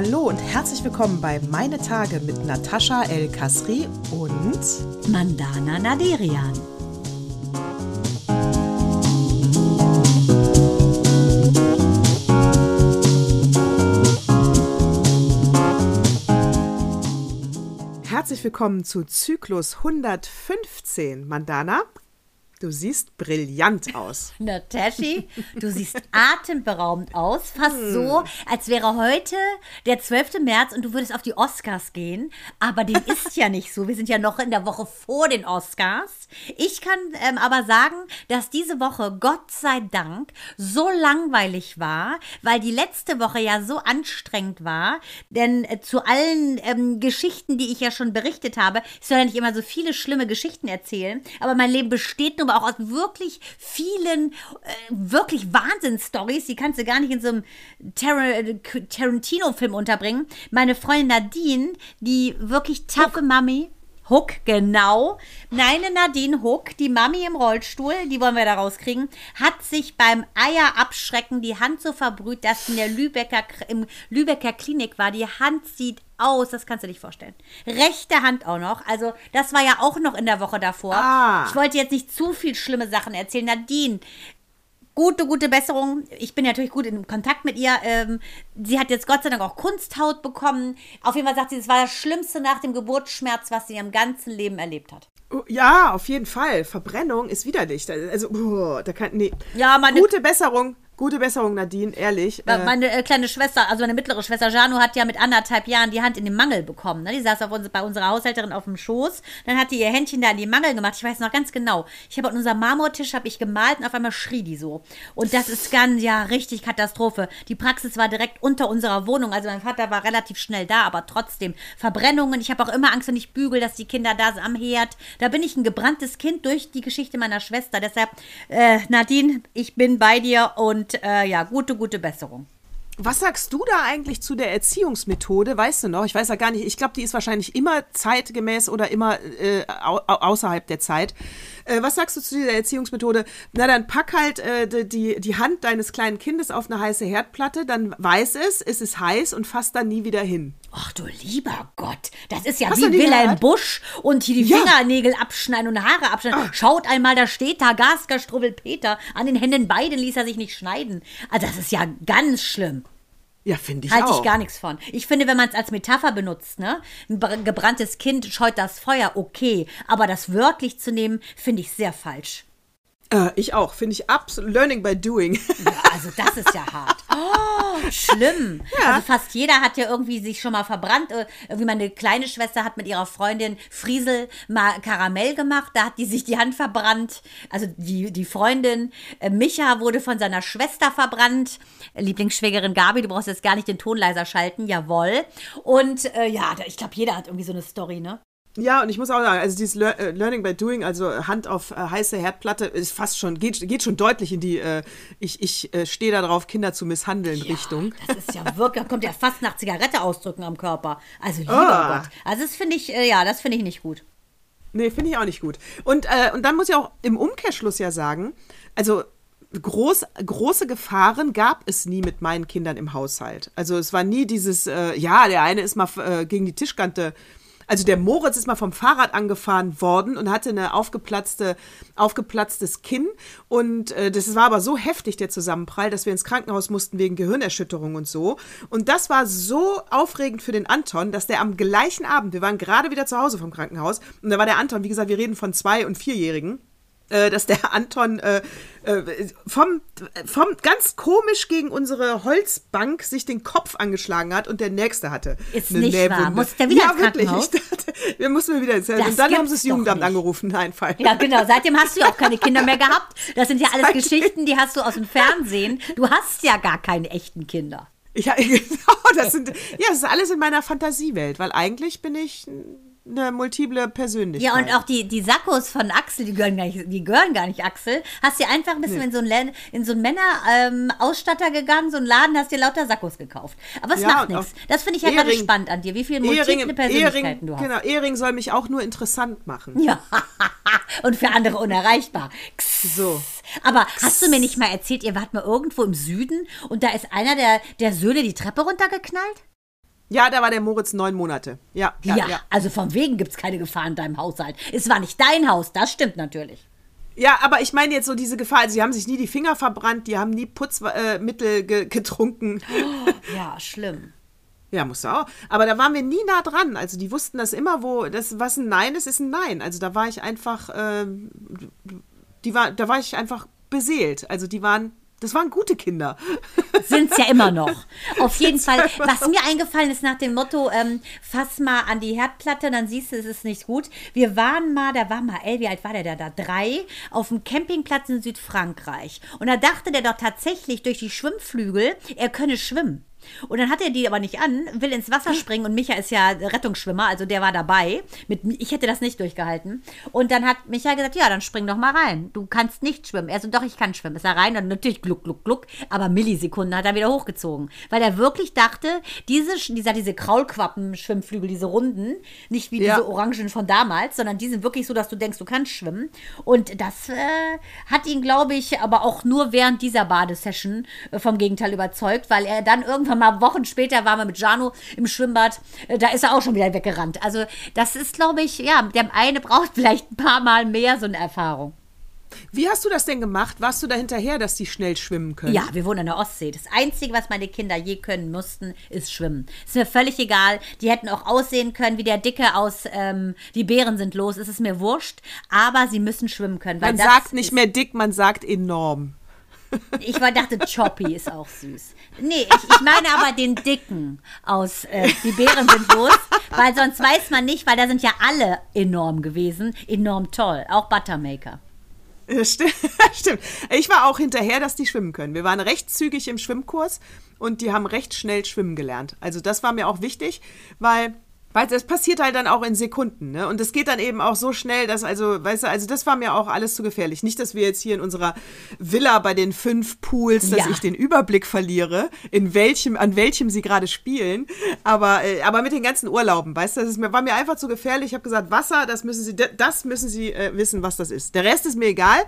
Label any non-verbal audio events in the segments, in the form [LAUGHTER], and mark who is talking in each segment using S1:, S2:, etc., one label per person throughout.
S1: Hallo und herzlich willkommen bei Meine Tage mit Natascha El Kasri und
S2: Mandana Naderian.
S1: Herzlich willkommen zu Zyklus 115. Mandana, Du siehst brillant aus. [LAUGHS]
S2: Nataschi, du siehst atemberaubend aus. Fast hm. so, als wäre heute der 12. März und du würdest auf die Oscars gehen. Aber dem [LAUGHS] ist ja nicht so. Wir sind ja noch in der Woche vor den Oscars. Ich kann ähm, aber sagen, dass diese Woche, Gott sei Dank, so langweilig war, weil die letzte Woche ja so anstrengend war. Denn äh, zu allen ähm, Geschichten, die ich ja schon berichtet habe, ich soll ja nicht immer so viele schlimme Geschichten erzählen, aber mein Leben besteht nur aber auch aus wirklich vielen, äh, wirklich Wahnsinnsstories. Die kannst du gar nicht in so einem Tar Tarantino-Film unterbringen. Meine Freundin Nadine, die wirklich taffe Mami. Hook, genau. Meine Nadine Hook, die Mami im Rollstuhl, die wollen wir da rauskriegen, hat sich beim Eierabschrecken die Hand so verbrüht, dass sie in der Lübecker, im Lübecker Klinik war. Die Hand sieht aus, das kannst du dich vorstellen. Rechte Hand auch noch. Also, das war ja auch noch in der Woche davor. Ah. Ich wollte jetzt nicht zu viel schlimme Sachen erzählen. Nadine, gute, gute Besserung. Ich bin natürlich gut in Kontakt mit ihr. Ähm, sie hat jetzt Gott sei Dank auch Kunsthaut bekommen. Auf jeden Fall sagt sie, es war das Schlimmste nach dem Geburtsschmerz, was sie in ihrem ganzen Leben erlebt hat.
S1: Oh, ja, auf jeden Fall. Verbrennung ist widerlich. Also, oh, da kann, nee. Ja, meine, Gute Besserung. Gute Besserung, Nadine, ehrlich.
S2: Meine äh, kleine Schwester, also meine mittlere Schwester Janu, hat ja mit anderthalb Jahren die Hand in den Mangel bekommen. Ne? Die saß auf uns, bei unserer Haushälterin auf dem Schoß. Dann hat die ihr Händchen da in die Mangel gemacht. Ich weiß noch ganz genau. Ich habe an unserem Marmortisch habe ich gemalt und auf einmal schrie die so. Und das ist ganz, ja, richtig Katastrophe. Die Praxis war direkt unter unserer Wohnung. Also mein Vater war relativ schnell da, aber trotzdem Verbrennungen. Ich habe auch immer Angst, wenn ich bügel, dass die Kinder da sind am Herd. Da bin ich ein gebranntes Kind durch die Geschichte meiner Schwester. Deshalb, äh, Nadine, ich bin bei dir und und äh, ja, gute, gute Besserung.
S1: Was sagst du da eigentlich zu der Erziehungsmethode? Weißt du noch? Ich weiß ja gar nicht. Ich glaube, die ist wahrscheinlich immer zeitgemäß oder immer äh, au außerhalb der Zeit. Äh, was sagst du zu dieser Erziehungsmethode? Na, dann pack halt äh, die, die Hand deines kleinen Kindes auf eine heiße Herdplatte, dann weiß es, es ist heiß und fasst dann nie wieder hin.
S2: Ach du lieber Gott, das ist ja Hast wie Wilhelm Busch und hier die ja. Fingernägel abschneiden und Haare abschneiden. Ach. Schaut einmal, da steht da Gasker Strubbel Peter. An den Händen beiden ließ er sich nicht schneiden. Also das ist ja ganz schlimm.
S1: Ja, finde ich
S2: Halte ich gar nichts von. Ich finde, wenn man es als Metapher benutzt, ne? Ein gebranntes Kind scheut das Feuer, okay. Aber das wörtlich zu nehmen, finde ich sehr falsch.
S1: Äh, ich auch, finde ich absolut learning by doing.
S2: Ja, also das ist ja hart. [LAUGHS] Oh, schlimm. Ja. Also fast jeder hat ja irgendwie sich schon mal verbrannt. Äh, irgendwie meine kleine Schwester hat mit ihrer Freundin Friesel mal Karamell gemacht. Da hat die sich die Hand verbrannt. Also die, die Freundin äh, Micha wurde von seiner Schwester verbrannt. Lieblingsschwägerin Gabi, du brauchst jetzt gar nicht den Ton leiser schalten. Jawohl. Und äh, ja, ich glaube, jeder hat irgendwie so eine Story, ne?
S1: Ja, und ich muss auch sagen, also dieses Lear äh, Learning by Doing, also Hand auf äh, heiße Herdplatte, ist fast schon, geht, geht schon deutlich in die, äh, ich, ich äh, stehe da drauf, Kinder zu misshandeln ja, Richtung.
S2: Das ist ja wirklich, kommt ja fast nach Zigarette ausdrücken am Körper. Also lieber oh. Gott. Also das finde ich, äh, ja, das finde ich nicht gut.
S1: Nee, finde ich auch nicht gut. Und, äh, und dann muss ich auch im Umkehrschluss ja sagen, also groß, große Gefahren gab es nie mit meinen Kindern im Haushalt. Also es war nie dieses, äh, ja, der eine ist mal äh, gegen die Tischkante also der Moritz ist mal vom Fahrrad angefahren worden und hatte eine aufgeplatzte, aufgeplatztes Kinn. Und äh, das war aber so heftig, der Zusammenprall, dass wir ins Krankenhaus mussten wegen Gehirnerschütterung und so. Und das war so aufregend für den Anton, dass der am gleichen Abend, wir waren gerade wieder zu Hause vom Krankenhaus, und da war der Anton, wie gesagt, wir reden von zwei- und vierjährigen äh, dass der Anton äh, äh, vom, vom ganz komisch gegen unsere Holzbank sich den Kopf angeschlagen hat und der nächste hatte.
S2: Ist eine nicht Nähwunde. wahr. Muss der wieder ja, wirklich.
S1: Dachte, wir mussten wieder ins Und dann haben sie das Jugendamt angerufen. Nein, Fall.
S2: Ja, genau. Seitdem hast du ja auch keine [LAUGHS] Kinder mehr gehabt. Das sind ja alles Seitdem. Geschichten, die hast du aus dem Fernsehen. Du hast ja gar keine echten Kinder.
S1: Ich, [LAUGHS] genau, das sind, ja, das ist alles in meiner Fantasiewelt, weil eigentlich bin ich eine multiple Persönlichkeit.
S2: Ja, und auch die, die Sakkos von Axel, die gehören gar nicht, die gehören gar nicht Axel. Hast du einfach ein bisschen nee. in so einen, in so einen Männer-Ausstatter ähm, gegangen, so einen Laden, hast dir lauter Sakkos gekauft. Aber es ja, macht nichts. Das finde ich ja gerade spannend an dir, wie viele multiple Ehering, Persönlichkeiten Ehering, du hast. Genau,
S1: Ehring soll mich auch nur interessant machen.
S2: Ja, [LAUGHS] und für andere unerreichbar.
S1: So.
S2: Aber hast du mir nicht mal erzählt, ihr wart mal irgendwo im Süden und da ist einer der, der Söhne die Treppe runtergeknallt?
S1: Ja, da war der Moritz neun Monate. Ja, ja,
S2: Ja,
S1: ja.
S2: also von wegen gibt es keine Gefahr in deinem Haushalt. Es war nicht dein Haus, das stimmt natürlich.
S1: Ja, aber ich meine jetzt so diese Gefahr. Also, sie haben sich nie die Finger verbrannt, die haben nie Putzmittel äh, Mittel ge getrunken.
S2: Ja, schlimm. [LAUGHS]
S1: Ja, musste auch. Aber da waren wir nie nah dran. Also die wussten das immer, wo das, was ein Nein ist, ist ein Nein. Also da war ich einfach, ähm, die war, da war ich einfach beseelt. Also die waren, das waren gute Kinder. [LAUGHS]
S2: Sind es ja immer noch. [LAUGHS] Auf jeden Fall, was mir eingefallen ist nach dem Motto, ähm, fass mal an die Herdplatte, dann siehst du, es ist nicht gut. Wir waren mal, da war mal, El, wie alt war der da? da? Drei, auf dem Campingplatz in Südfrankreich. Und da dachte der doch tatsächlich durch die Schwimmflügel, er könne schwimmen. Und dann hat er die aber nicht an, will ins Wasser springen und Micha ist ja Rettungsschwimmer, also der war dabei. Mit, ich hätte das nicht durchgehalten. Und dann hat Micha gesagt, ja, dann spring doch mal rein. Du kannst nicht schwimmen. Er so, doch, ich kann schwimmen. Ist er rein und natürlich gluck, gluck, gluck. Aber Millisekunden hat er wieder hochgezogen. Weil er wirklich dachte, diese, dieser, diese Kraulquappen-Schwimmflügel, diese runden, nicht wie
S1: Ja.
S2: diese Orangen von damals, sondern die sind wirklich so, dass du denkst, du kannst schwimmen. Und das äh, hat ihn, glaube ich, aber auch nur während dieser Badesession äh, vom Gegenteil überzeugt, weil er dann irgendwann mal Wochen später war mal mit Jano im Schwimmbad, äh, da ist er auch schon wieder weggerannt. Also das ist, glaube ich, ja, der eine braucht [LAUGHS] vielleicht ein paar Mal mehr so eine Erfahrung.
S1: Wie hast du das denn gemacht? Warst du da hinterher, dass die schnell schwimmen können?
S2: Ja, wir wohnen an der Ostsee. Das Einzige, was meine Kinder je können mussten, ist schwimmen. Ist mir völlig egal. Die hätten auch aussehen können wie der Dicke aus ähm, Die Bären sind los. Es ist mir wurscht. Aber sie müssen schwimmen können.
S1: Man sagt nicht mehr dick, man sagt enorm.
S2: Ich war, dachte, Choppy ist auch süß. Nee, ich, ich meine aber den Dicken aus äh, Die Bären sind los. Weil sonst weiß man nicht, weil da sind ja alle enorm gewesen. Enorm toll. Auch Buttermaker.
S1: Stimmt, [LAUGHS] stimmt. Ich war auch hinterher, dass die schwimmen können. Wir waren recht zügig im Schwimmkurs und die haben recht schnell schwimmen gelernt. Also das war mir auch wichtig, weil weil das passiert halt dann auch in Sekunden, ne? Und es geht dann eben auch so schnell, dass also, weißt du, also das war mir auch alles zu gefährlich. Nicht, dass wir jetzt hier in unserer Villa bei den fünf Pools, dass
S2: Ja.
S1: ich den Überblick verliere, in welchem, an welchem sie gerade spielen. Aber, äh, aber mit den ganzen Urlauben, weißt du, das ist mir, war mir einfach zu gefährlich. Ich habe gesagt, Wasser, das müssen sie, das müssen sie äh, wissen, was das ist. Der Rest ist mir egal,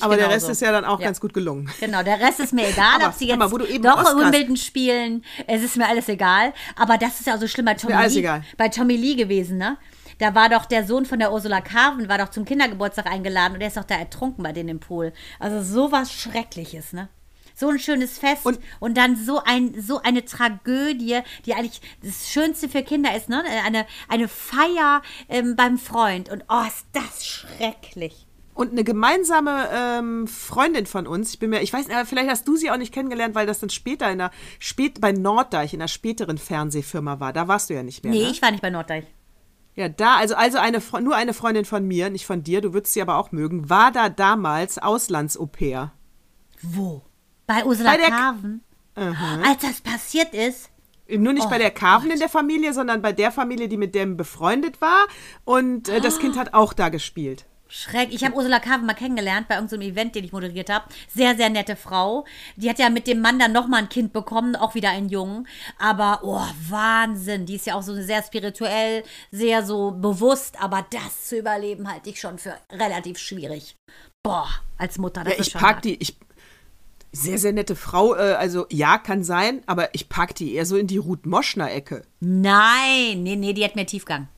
S1: aber der
S2: genauso.
S1: Rest ist ja dann auch
S2: Ja.
S1: ganz gut gelungen.
S2: Genau, der Rest ist mir [LAUGHS] egal,
S1: Aber,
S2: ob sie jetzt
S1: mal,
S2: doch
S1: Oscars-
S2: Wimbledon spielen. Es ist mir alles egal. Aber das ist ja auch so schlimm bei Tommy
S1: mir alles egal.
S2: bei Tommy Lee gewesen, ne? Da war doch der Sohn von der Ursula Carven, war doch zum Kindergeburtstag eingeladen und der ist doch da ertrunken bei denen im Pool. Also sowas Schreckliches, ne? So ein schönes Fest und,
S1: Und-
S2: dann so, ein, so eine Tragödie, die eigentlich das Schönste für Kinder ist, ne? Eine, eine Feier ähm, beim Freund. Und oh, ist das schrecklich.
S1: Und eine gemeinsame ähm, Freundin von uns, ich bin mir, ich weiß, äh, vielleicht hast du sie auch nicht kennengelernt, weil das dann später in der, spät, bei Norddeich, in einer späteren Fernsehfirma war. Da warst du ja nicht mehr.
S2: Nee,
S1: ne?
S2: ich war nicht bei Norddeich.
S1: Ja, da, also, also eine, nur eine Freundin von mir, nicht von dir, du würdest sie aber auch mögen, war da damals Auslands-Au-pair.
S2: Wo? Bei Ursula
S1: Bei der K-
S2: Carven? Als das passiert ist,
S1: Nur nicht
S2: Oh
S1: bei der Carven in der Familie, sondern bei der Familie, die mit dem befreundet war. Und äh, das Kind hat auch da gespielt.
S2: Schreck. Ich habe Ursula Carven mal kennengelernt bei irgendeinem Event, den ich moderiert habe. Sehr, sehr nette Frau. Die hat ja mit dem Mann dann nochmal ein Kind bekommen, auch wieder einen Jungen. Aber, oh, Wahnsinn. Die ist ja auch so sehr spirituell, sehr so bewusst. Aber das zu überleben halte ich schon für relativ schwierig. Boah, als Mutter, das
S1: Ja,
S2: ist
S1: ich
S2: schon
S1: park
S2: hart.
S1: die, ich, sehr, sehr nette Frau, äh, also ja, kann sein, aber ich pack die eher so in die Ruth Moschner-Ecke.
S2: Nein, nee, nee, die hat mehr Tiefgang.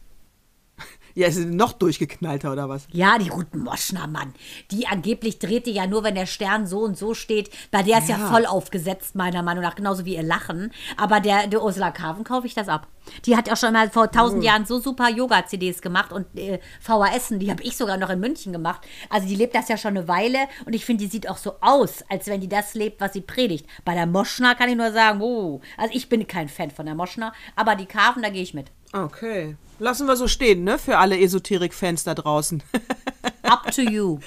S1: Ja, ist noch durchgeknallter oder was?
S2: Ja, die Ruth Moschner, Mann. Die angeblich drehte ja nur, wenn der Stern so und so steht. Bei der ist ja,
S1: Ja.
S2: voll aufgesetzt, meiner Meinung nach, genauso wie ihr Lachen. Aber der, der Ursula Carven kaufe ich das ab. Die hat auch schon mal vor tausend Jahren so super Yoga-CDs gemacht und äh, VHSen, die habe ich sogar noch in München gemacht. Also die lebt das ja schon eine Weile und ich finde, die sieht auch so aus, als wenn die das lebt, was sie predigt. Bei der Moschner kann ich nur sagen, oh, also ich bin kein Fan von der Moschner, aber die Carven, da gehe ich mit.
S1: Okay. Lassen wir so stehen, ne? Für alle Esoterik-Fans da draußen. [LAUGHS]
S2: Up to you.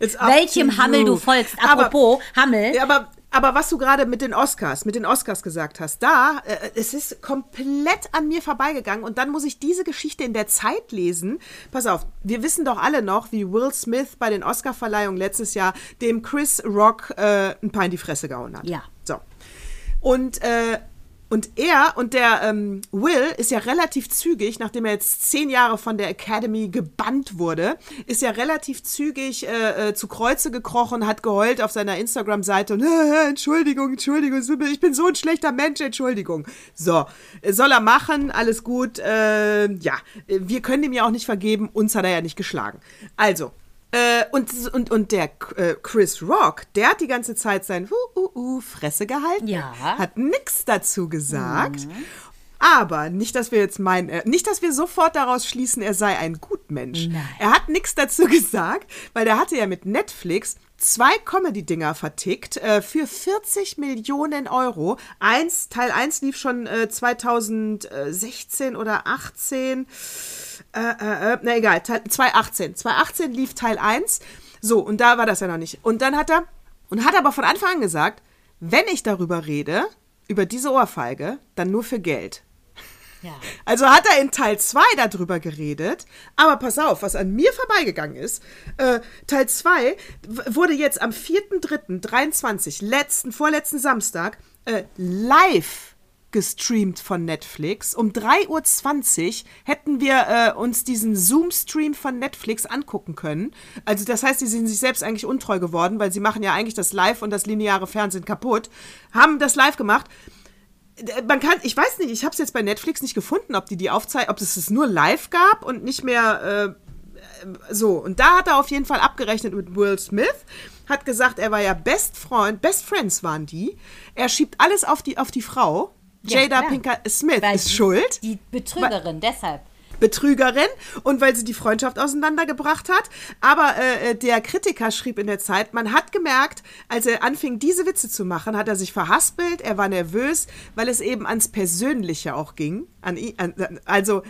S1: It's up
S2: Welchem
S1: to
S2: Hammel
S1: you.
S2: du folgst.
S1: Aber-
S2: Apropos Hammel.
S1: Ja, aber, aber was du gerade mit den Oscars, mit den Oscars gesagt hast, da, äh, es ist komplett an mir vorbeigegangen und dann muss ich diese Geschichte in der Zeit lesen. Pass auf, wir wissen doch alle noch, wie Will Smith bei den Oscarverleihungen letztes Jahr dem Chris Rock äh, ein paar in die Fresse gehauen hat.
S2: Ja.
S1: So. Und, äh, Und er und der ähm, Will ist ja relativ zügig, nachdem er jetzt zehn Jahre von der Academy gebannt wurde, ist ja relativ zügig äh, äh, zu Kreuze gekrochen, hat geheult auf seiner Instagram-Seite und äh, [LAUGHS] Entschuldigung, Entschuldigung, ich bin so ein schlechter Mensch, Entschuldigung. So, soll er machen, alles gut. Äh, ja, wir können ihm ja auch nicht vergeben, uns hat er ja nicht geschlagen. Also, äh, und, und, und der äh, Chris Rock, der hat die ganze Zeit sein uh, uh, uh, Fresse gehalten.
S2: Ja.
S1: Hat nichts dazu gesagt. Mhm. Aber nicht, dass wir jetzt meinen, äh, nicht, dass wir sofort daraus schließen, er sei ein Gutmensch.
S2: Nein.
S1: Er hat nichts dazu [LAUGHS] gesagt, weil der hatte ja mit Netflix zwei Comedy-Dinger vertickt äh, für 40 Millionen Euro. Eins, Teil 1 lief schon äh, 2016 oder 18 äh, äh, äh, na egal, 2018. 2018 lief Teil 1. So, und da war das ja noch nicht. Und dann hat er, und hat aber von Anfang an gesagt, wenn ich darüber rede, über diese Ohrfeige, dann nur für Geld.
S2: Ja. [LAUGHS]
S1: Also hat er in Teil 2 darüber geredet, aber pass auf, was an mir vorbeigegangen ist. Äh, Teil 2 wurde jetzt am 4.3.23, letzten, vorletzten Samstag, äh, live gestreamt von Netflix. Um 3.20 Uhr hätten wir äh, uns diesen Zoom-Stream von Netflix angucken können. Also das heißt, sie sind sich selbst eigentlich untreu geworden, weil sie machen ja eigentlich das Live und das lineare Fernsehen kaputt. Haben das live gemacht. Man kann, ich weiß nicht, ich habe es jetzt bei Netflix nicht gefunden, ob die die Aufzeichnung, ob es es nur live gab und nicht mehr äh, so. Und da hat er auf jeden Fall abgerechnet mit Will Smith hat gesagt, er war ja Best Freund, Best Friends waren die. Er schiebt alles auf die, auf die Frau. Jada
S2: ja,
S1: Pinkett Smith
S2: Weil
S1: ist
S2: die-
S1: schuld.
S2: Die Betrügerin, deshalb.
S1: Betrügerin und weil sie die Freundschaft auseinandergebracht hat. Aber äh, der Kritiker schrieb in der Zeit, man hat gemerkt, als er anfing, diese Witze zu machen, hat er sich verhaspelt, er war nervös, weil es eben ans Persönliche auch ging. An, an, also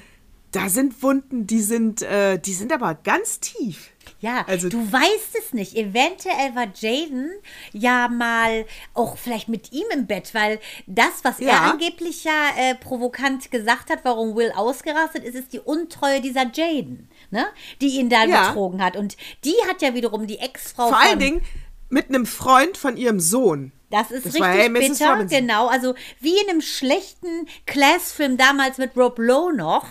S1: da sind Wunden, die sind, äh, die sind aber ganz tief.
S2: Ja,
S1: Also-
S2: du weißt es nicht. Eventuell war Jaden ja mal auch vielleicht mit ihm im Bett, weil das, was er
S1: Ja.
S2: angeblich ja äh, provokant gesagt hat, warum Will ausgerastet ist, ist die Untreue dieser Jaden, ne? die ihn da
S1: Ja.
S2: betrogen hat. Und die hat ja wiederum die Ex-Frau
S1: Vor allen Dingen mit einem Freund von ihrem Sohn.
S2: Das ist
S1: Das
S2: richtig
S1: war, hey,
S2: bitter,
S1: Robinson.
S2: genau. Also wie in einem schlechten Class-Film damals mit Rob Lowe noch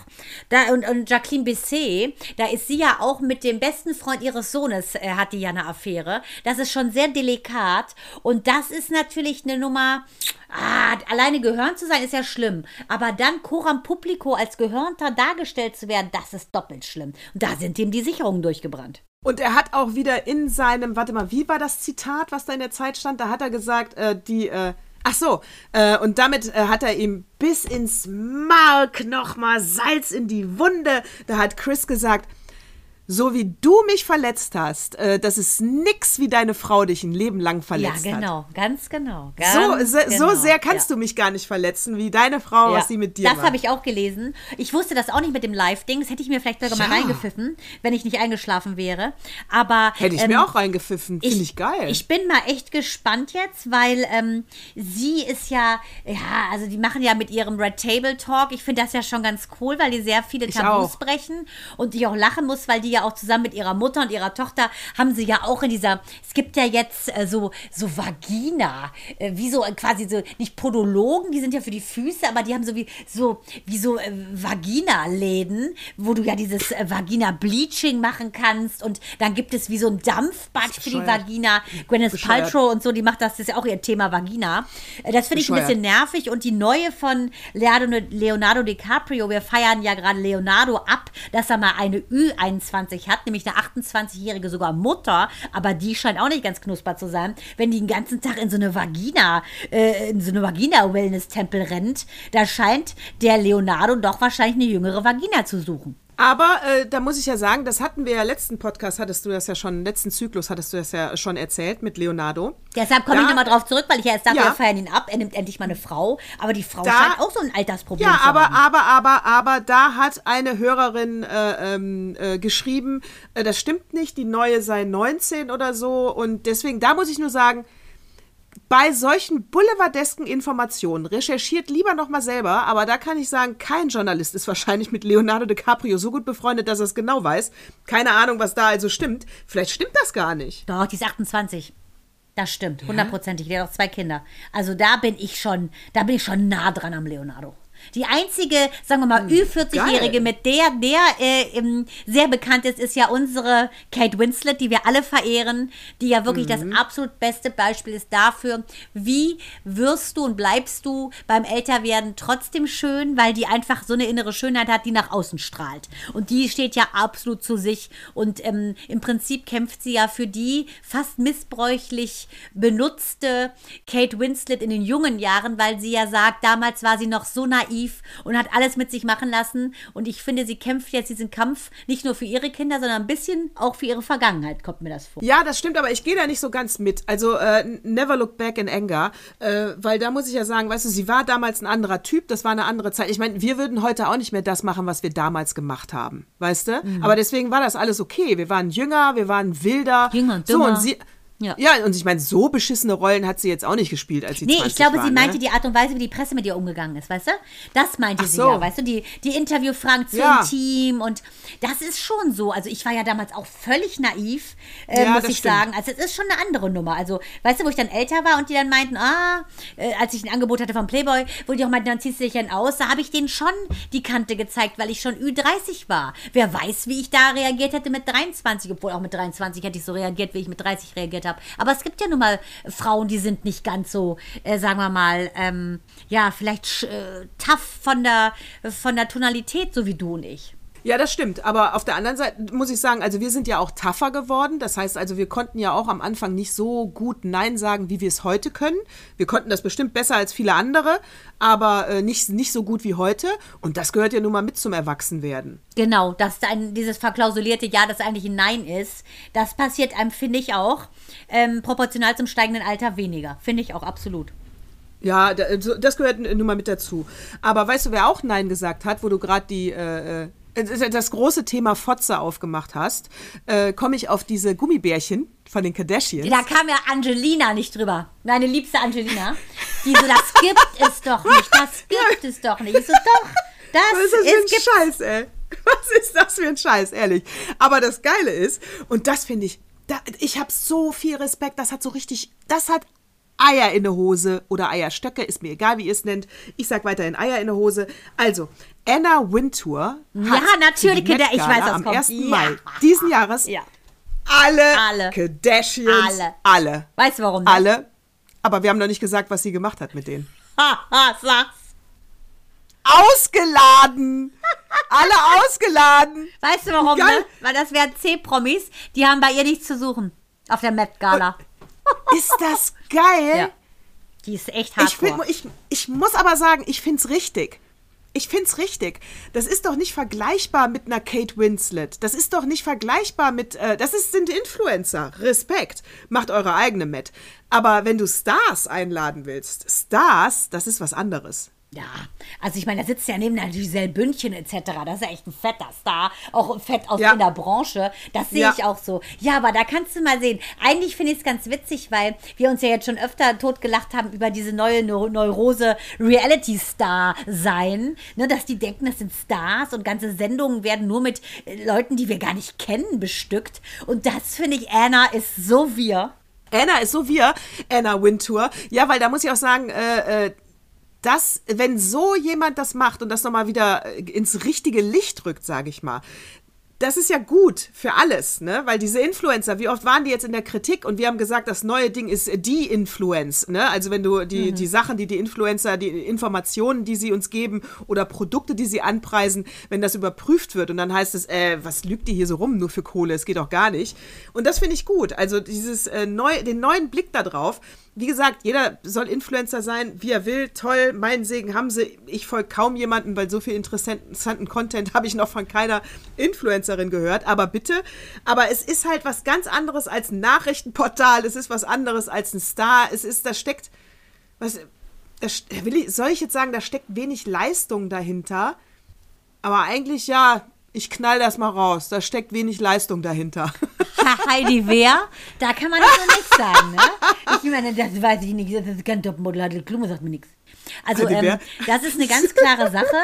S2: da, und, und Jacqueline Bisset, da ist sie ja auch mit dem besten Freund ihres Sohnes, äh, hat die ja eine Affäre. Das ist schon sehr delikat und das ist natürlich eine Nummer, ah, alleine gehörnt zu sein ist ja schlimm, aber dann coram publico als Gehörnter dargestellt zu werden, das ist doppelt schlimm. Und da sind ihm die Sicherungen durchgebrannt.
S1: Und er hat auch wieder in seinem, warte mal, wie war das Zitat, was da in der Zeit stand? Da hat er gesagt, äh, die, äh, ach so, äh, und damit äh, hat er ihm bis ins Mark nochmal Salz in die Wunde. Da hat Chris gesagt, so wie du mich verletzt hast, äh, das ist nix, wie deine Frau dich ein Leben lang
S2: Ja,
S1: verletzt hat.
S2: genau, ganz genau.
S1: So,
S2: Ganz
S1: se,
S2: genau.
S1: so sehr kannst
S2: ja.
S1: du mich gar nicht verletzen, wie deine Frau, was sie mit dir
S2: Das habe ich auch gelesen. Ich wusste das auch nicht mit dem Live-Ding. Das hätte ich mir vielleicht sogar mal
S1: Ja.
S2: reingepfiffen, wenn ich nicht eingeschlafen wäre. Aber
S1: Hätte ich
S2: ähm,
S1: mir auch reingepfiffen. Finde ich, geil.
S2: Ich bin mal echt gespannt jetzt, weil ähm, sie ist ja, ja, also die machen ja mit ihrem Red Table Talk. Ich finde das ja schon ganz cool, weil die sehr viele
S1: Ich
S2: Tabus
S1: auch.
S2: brechen und ich auch lachen muss, weil die ja auch zusammen mit ihrer Mutter und ihrer Tochter haben sie ja auch in dieser, es gibt ja jetzt äh, so, so Vagina, äh, wie so äh, quasi so, nicht Podologen, die sind ja für die Füße, aber die haben so wie so, wie so äh, Vagina-Läden, wo du ja dieses äh, Vagina-Bleaching machen kannst und dann gibt es wie so ein Dampfbad für die. Vagina. Gwyneth
S1: Bescheuert.
S2: Paltrow und so, die macht das, das ist ja auch ihr Thema Vagina. Äh, Das finde ich ein bisschen nervig und die neue von Leonardo, Leonardo DiCaprio, wir feiern ja gerade Leonardo ab, dass er mal eine Ü21 hat, nämlich eine 28-jährige sogar Mutter, aber die scheint auch nicht ganz knusper zu sein, wenn die den ganzen Tag in so eine Vagina, äh, in so eine Vagina-Wellness-Tempel rennt, da scheint der Leonardo doch wahrscheinlich eine jüngere Vagina zu suchen.
S1: Aber äh, da muss ich ja sagen, das hatten wir ja letzten Podcast, hattest du das ja schon, letzten Zyklus hattest du das ja schon erzählt mit Leonardo.
S2: Deshalb komme ich nochmal drauf zurück, weil ich ja erst dachte,
S1: Ja.
S2: wir feiern ihn ab. Er nimmt endlich mal eine Frau. Aber die Frau
S1: Da-
S2: scheint auch so ein Altersproblem
S1: Ja,
S2: zu
S1: aber,
S2: haben.
S1: aber, aber, aber, da hat eine Hörerin äh, ähm, äh, geschrieben, äh, das stimmt nicht, die neue sei 19 oder so. Und deswegen, da muss ich nur sagen, bei solchen boulevardesken Informationen recherchiert lieber noch mal selber, aber da kann ich sagen, kein Journalist ist wahrscheinlich mit Leonardo DiCaprio so gut befreundet, dass er es genau weiß. Keine Ahnung, was da also stimmt. Vielleicht stimmt das gar nicht.
S2: Doch, die ist 28. Das stimmt, hundertprozentig. Der hat auch zwei Kinder. Also da bin ich schon, da bin ich schon nah dran am Leonardo. Die einzige, sagen wir mal, Ü40-Jährige,
S1: geil.
S2: mit der der äh, sehr bekannt ist, ist ja unsere Kate Winslet, die wir alle verehren, die ja wirklich das absolut beste Beispiel ist dafür, wie wirst du und bleibst du beim Älterwerden trotzdem schön, weil die einfach so eine innere Schönheit hat, die nach außen strahlt. Und die steht ja absolut zu sich. Und ähm, im Prinzip kämpft sie ja für die fast missbräuchlich benutzte Kate Winslet in den jungen Jahren, weil sie ja sagt, damals war sie noch so naiv und hat alles mit sich machen lassen. Und ich finde, sie kämpft jetzt diesen Kampf nicht nur für ihre Kinder, sondern ein bisschen auch für ihre Vergangenheit, kommt mir das vor.
S1: Ja, das stimmt, aber ich gehe da nicht so ganz mit. Also äh, Never Look Back in Anger, äh, weil da muss ich ja sagen, weißt du, sie war damals ein anderer Typ, das war eine andere Zeit. Ich meine, wir würden heute auch nicht mehr das machen, was wir damals gemacht haben, weißt du?
S2: Mhm.
S1: Aber deswegen war das alles okay. Wir waren jünger, wir waren wilder.
S2: Jünger und
S1: So,
S2: dümmer.
S1: und sie...
S2: Ja.
S1: Ja. und ich meine, so beschissene Rollen hat sie jetzt auch nicht gespielt, als sie
S2: Nee,
S1: 20
S2: ich glaube,
S1: war,
S2: sie meinte
S1: ne?
S2: die Art und Weise, wie die Presse mit ihr umgegangen ist, weißt du? Das meinte
S1: Ach
S2: sie
S1: so.
S2: ja, weißt du? Die, die Interviewfragen zu
S1: Ja.
S2: intim und das ist schon so. Also ich war ja damals auch völlig naiv, äh,
S1: Ja,
S2: muss ich
S1: stimmt.
S2: sagen. Also es ist schon eine andere Nummer. Also, weißt du, wo ich dann älter war und die dann meinten, ah, äh, als ich ein Angebot hatte vom Playboy, wo die auch meinten, dann ziehst du dich dann aus, da habe ich denen schon die Kante gezeigt, weil ich schon Ü30 war. Wer weiß, wie ich da reagiert hätte mit 23, obwohl auch mit 23 hätte ich so reagiert, wie ich mit 30 reagiert habe. Aber es gibt ja nun mal Frauen, die sind nicht ganz so, äh, sagen wir mal, ähm, ja, vielleicht äh, tough von der, von der Tonalität, so wie du und ich.
S1: Ja, das stimmt. Aber auf der anderen Seite muss ich sagen, also wir sind ja auch tougher geworden. Das heißt also, wir konnten ja auch am Anfang nicht so gut Nein sagen, wie wir es heute können. Wir konnten das bestimmt besser als viele andere, aber äh, nicht, nicht so gut wie heute. Und das gehört ja nun mal mit zum Erwachsenwerden.
S2: Genau, dass ein, dieses verklausulierte Ja, das eigentlich ein Nein ist, das passiert einem, finde ich auch, ähm, proportional zum steigenden Alter weniger. Finde ich auch absolut.
S1: Ja, das gehört nun mal mit dazu. Aber weißt du, wer auch Nein gesagt hat, wo du gerade die äh, äh, das große Thema Fotze aufgemacht hast, äh, komme ich auf diese Gummibärchen von den Kardashians.
S2: Da kam ja Angelina nicht drüber. Meine liebste Angelina. Die so, das gibt es doch nicht. Das gibt es doch nicht. Ich so, doch. Das
S1: Was ist das
S2: ist,
S1: für ein Scheiß, ey? Was ist das für ein Scheiß, ehrlich? Aber das Geile ist, und das finde ich, da, ich habe so viel Respekt, das hat so richtig, das hat Eier in der Hose oder Eierstöcke, ist mir egal, wie ihr es nennt. Ich sag weiterhin Eier in der Hose. Also, Anna Wintour
S2: Ja,
S1: hat
S2: natürlich,
S1: für die
S2: ich weiß,
S1: am
S2: kommt.
S1: 1.
S2: Ja.
S1: Mai diesen Jahres
S2: Ja.
S1: alle,
S2: Alle.
S1: Kardashians,
S2: Alle.
S1: alle,
S2: Weißt du warum? ne?
S1: alle. Aber wir haben noch nicht gesagt, was sie gemacht hat mit denen.
S2: Haha, sag's.
S1: Ausgeladen! alle ausgeladen!
S2: Weißt du warum,
S1: Geil.
S2: ne? Weil das wären C-Promis, die haben bei ihr nichts zu suchen. Auf der Met-Gala.
S1: Ist das geil?
S2: Ja. Die ist echt
S1: Ich, find,
S2: hardcore.
S1: ich, ich muss aber sagen, ich find's richtig. Ich find's richtig. Das ist doch nicht vergleichbar mit einer Kate Winslet. Das ist doch nicht vergleichbar mit. Äh, das ist, sind Influencer. Respekt. Macht eure eigene Met. Aber wenn du Stars einladen willst, Stars, das ist was anderes.
S2: Ja, also ich meine, da sitzt ja neben der Giselle Bündchen etc. Das ist ja echt ein fetter Star, auch fett aus
S1: Ja.
S2: in der Branche. Das sehe
S1: Ja.
S2: ich auch so. Ja, aber da kannst du mal sehen. Eigentlich finde ich es ganz witzig, weil wir uns ja jetzt schon öfter totgelacht haben über diese neue Neu Neurose Reality-Star sein. Ne, dass die denken, das sind Stars und ganze Sendungen werden nur mit äh, Leuten, die wir gar nicht kennen, bestückt. Und das finde ich, Anna ist so wir.
S1: Anna ist so wir, Anna Wintour. Ja, weil da muss ich auch sagen, äh, äh, dass, wenn so jemand das macht und das nochmal wieder äh, ins richtige Licht rückt, sage ich mal, das ist ja gut für alles, ne? Weil diese Influencer, wie oft waren die jetzt in der Kritik und wir haben gesagt, das neue Ding ist die Influence, ne? Also wenn du die, die Sachen, die die Influencer, die Informationen, die sie uns geben oder Produkte, die sie anpreisen, wenn das überprüft wird und dann heißt es, äh, was lügt die hier so rum, nur für Kohle, es geht doch gar nicht. Und das finde ich gut. Also dieses äh, neu, den neuen Blick da drauf. Wie gesagt, jeder soll Influencer sein, wie er will. Toll, meinen Segen haben sie. Ich folge kaum jemanden, weil so viel interessanten, Content [LAUGHS] habe ich noch von keiner Influencerin gehört. Aber bitte, aber es ist halt was ganz anderes als ein Nachrichtenportal. Es ist was anderes als ein Star. Es ist, da steckt, was, da, will ich, soll ich jetzt sagen, da steckt wenig Leistung dahinter. Aber eigentlich ja, ich knall das mal raus. Da steckt wenig Leistung dahinter.
S2: Heidi Wehr, da kann man das so nicht sagen, ne? Ich meine, das weiß ich nicht, das ist kein Topmodel, Heidi Klum sagt mir nichts. Also ähm, das ist eine ganz klare Sache.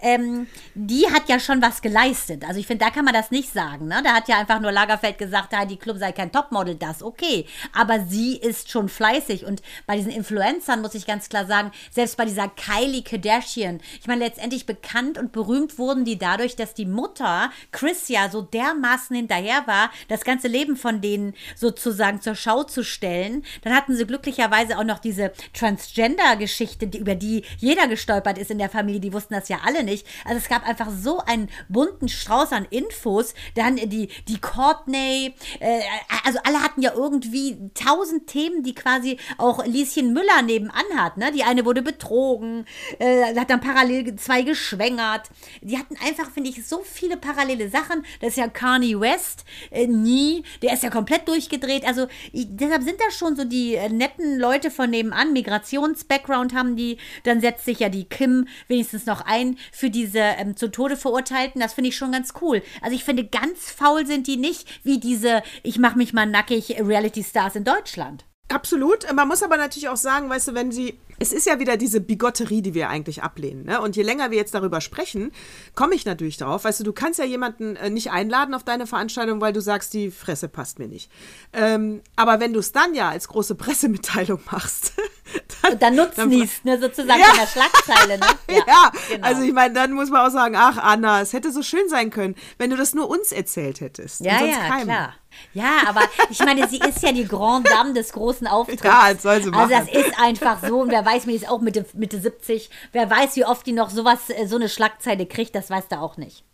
S2: Ähm, die hat ja schon was geleistet. Also ich finde, da kann man das nicht sagen. Ne? Da hat ja einfach nur Lagerfeld gesagt, Heidi Klum sei kein Topmodel, das okay. Aber sie ist schon fleißig. Und bei diesen Influencern muss ich ganz klar sagen, selbst bei dieser Kylie Kardashian, ich meine, letztendlich bekannt und berühmt wurden die dadurch, dass die Mutter Chris ja so dermaßen hinterher war, das ganze Leben von denen sozusagen zur Schau zu stellen. Dann hatten sie glücklicherweise auch noch diese Transgender-Geschichte, die, über die jeder gestolpert ist in der Familie. Die wussten das ja alle nicht. Also es gab einfach so einen bunten Strauß an Infos. Dann die, die Courtney, äh, also alle hatten ja irgendwie tausend Themen, die quasi auch Lieschen Müller nebenan hat. Ne? Die eine wurde betrogen, äh, hat dann parallel zwei geschwängert. Die hatten einfach, finde ich, so viele parallele Sachen. Das ist ja Kanye West, äh, nie, der ist ja komplett durchgedreht. Also ich, deshalb sind das schon so die äh, netten Leute von nebenan. Migrations-Background haben die. Dann setzt sich ja die Kim wenigstens noch ein für diese ähm, zu Tode verurteilten. Das finde ich schon ganz cool. Also ich finde, ganz faul sind die nicht, wie diese, ich mache mich mal nackig Reality-Stars in Deutschland.
S1: Absolut. Man muss aber natürlich auch sagen, weißt du, wenn sie es ist ja wieder diese Bigotterie, die wir eigentlich ablehnen. Ne? Und je länger wir jetzt darüber sprechen, komme ich natürlich darauf. Weißt du, du kannst ja jemanden äh, nicht einladen auf deine Veranstaltung, weil du sagst, die Fresse passt mir nicht. Ähm, aber wenn du es dann ja als große Pressemitteilung machst, [LAUGHS]
S2: dann, und dann nutznießt, ne, sozusagen ja. in der Schlagzeile. Ne? [LAUGHS]
S1: Ja, ja. Genau. also ich meine, dann muss man auch sagen, ach Anna, es hätte so schön sein können, wenn du das nur uns erzählt hättest.
S2: Ja, ja, keinem. klar. Ja, aber ich meine, sie ist ja die Grande Dame des großen Auftritts.
S1: Ja, das soll sie machen.
S2: Also das ist einfach so. Und wer weiß, mir ist auch Mitte, Mitte 70. Wer weiß, wie oft die noch sowas, äh, so eine Schlagzeile kriegt, das weißt du auch nicht.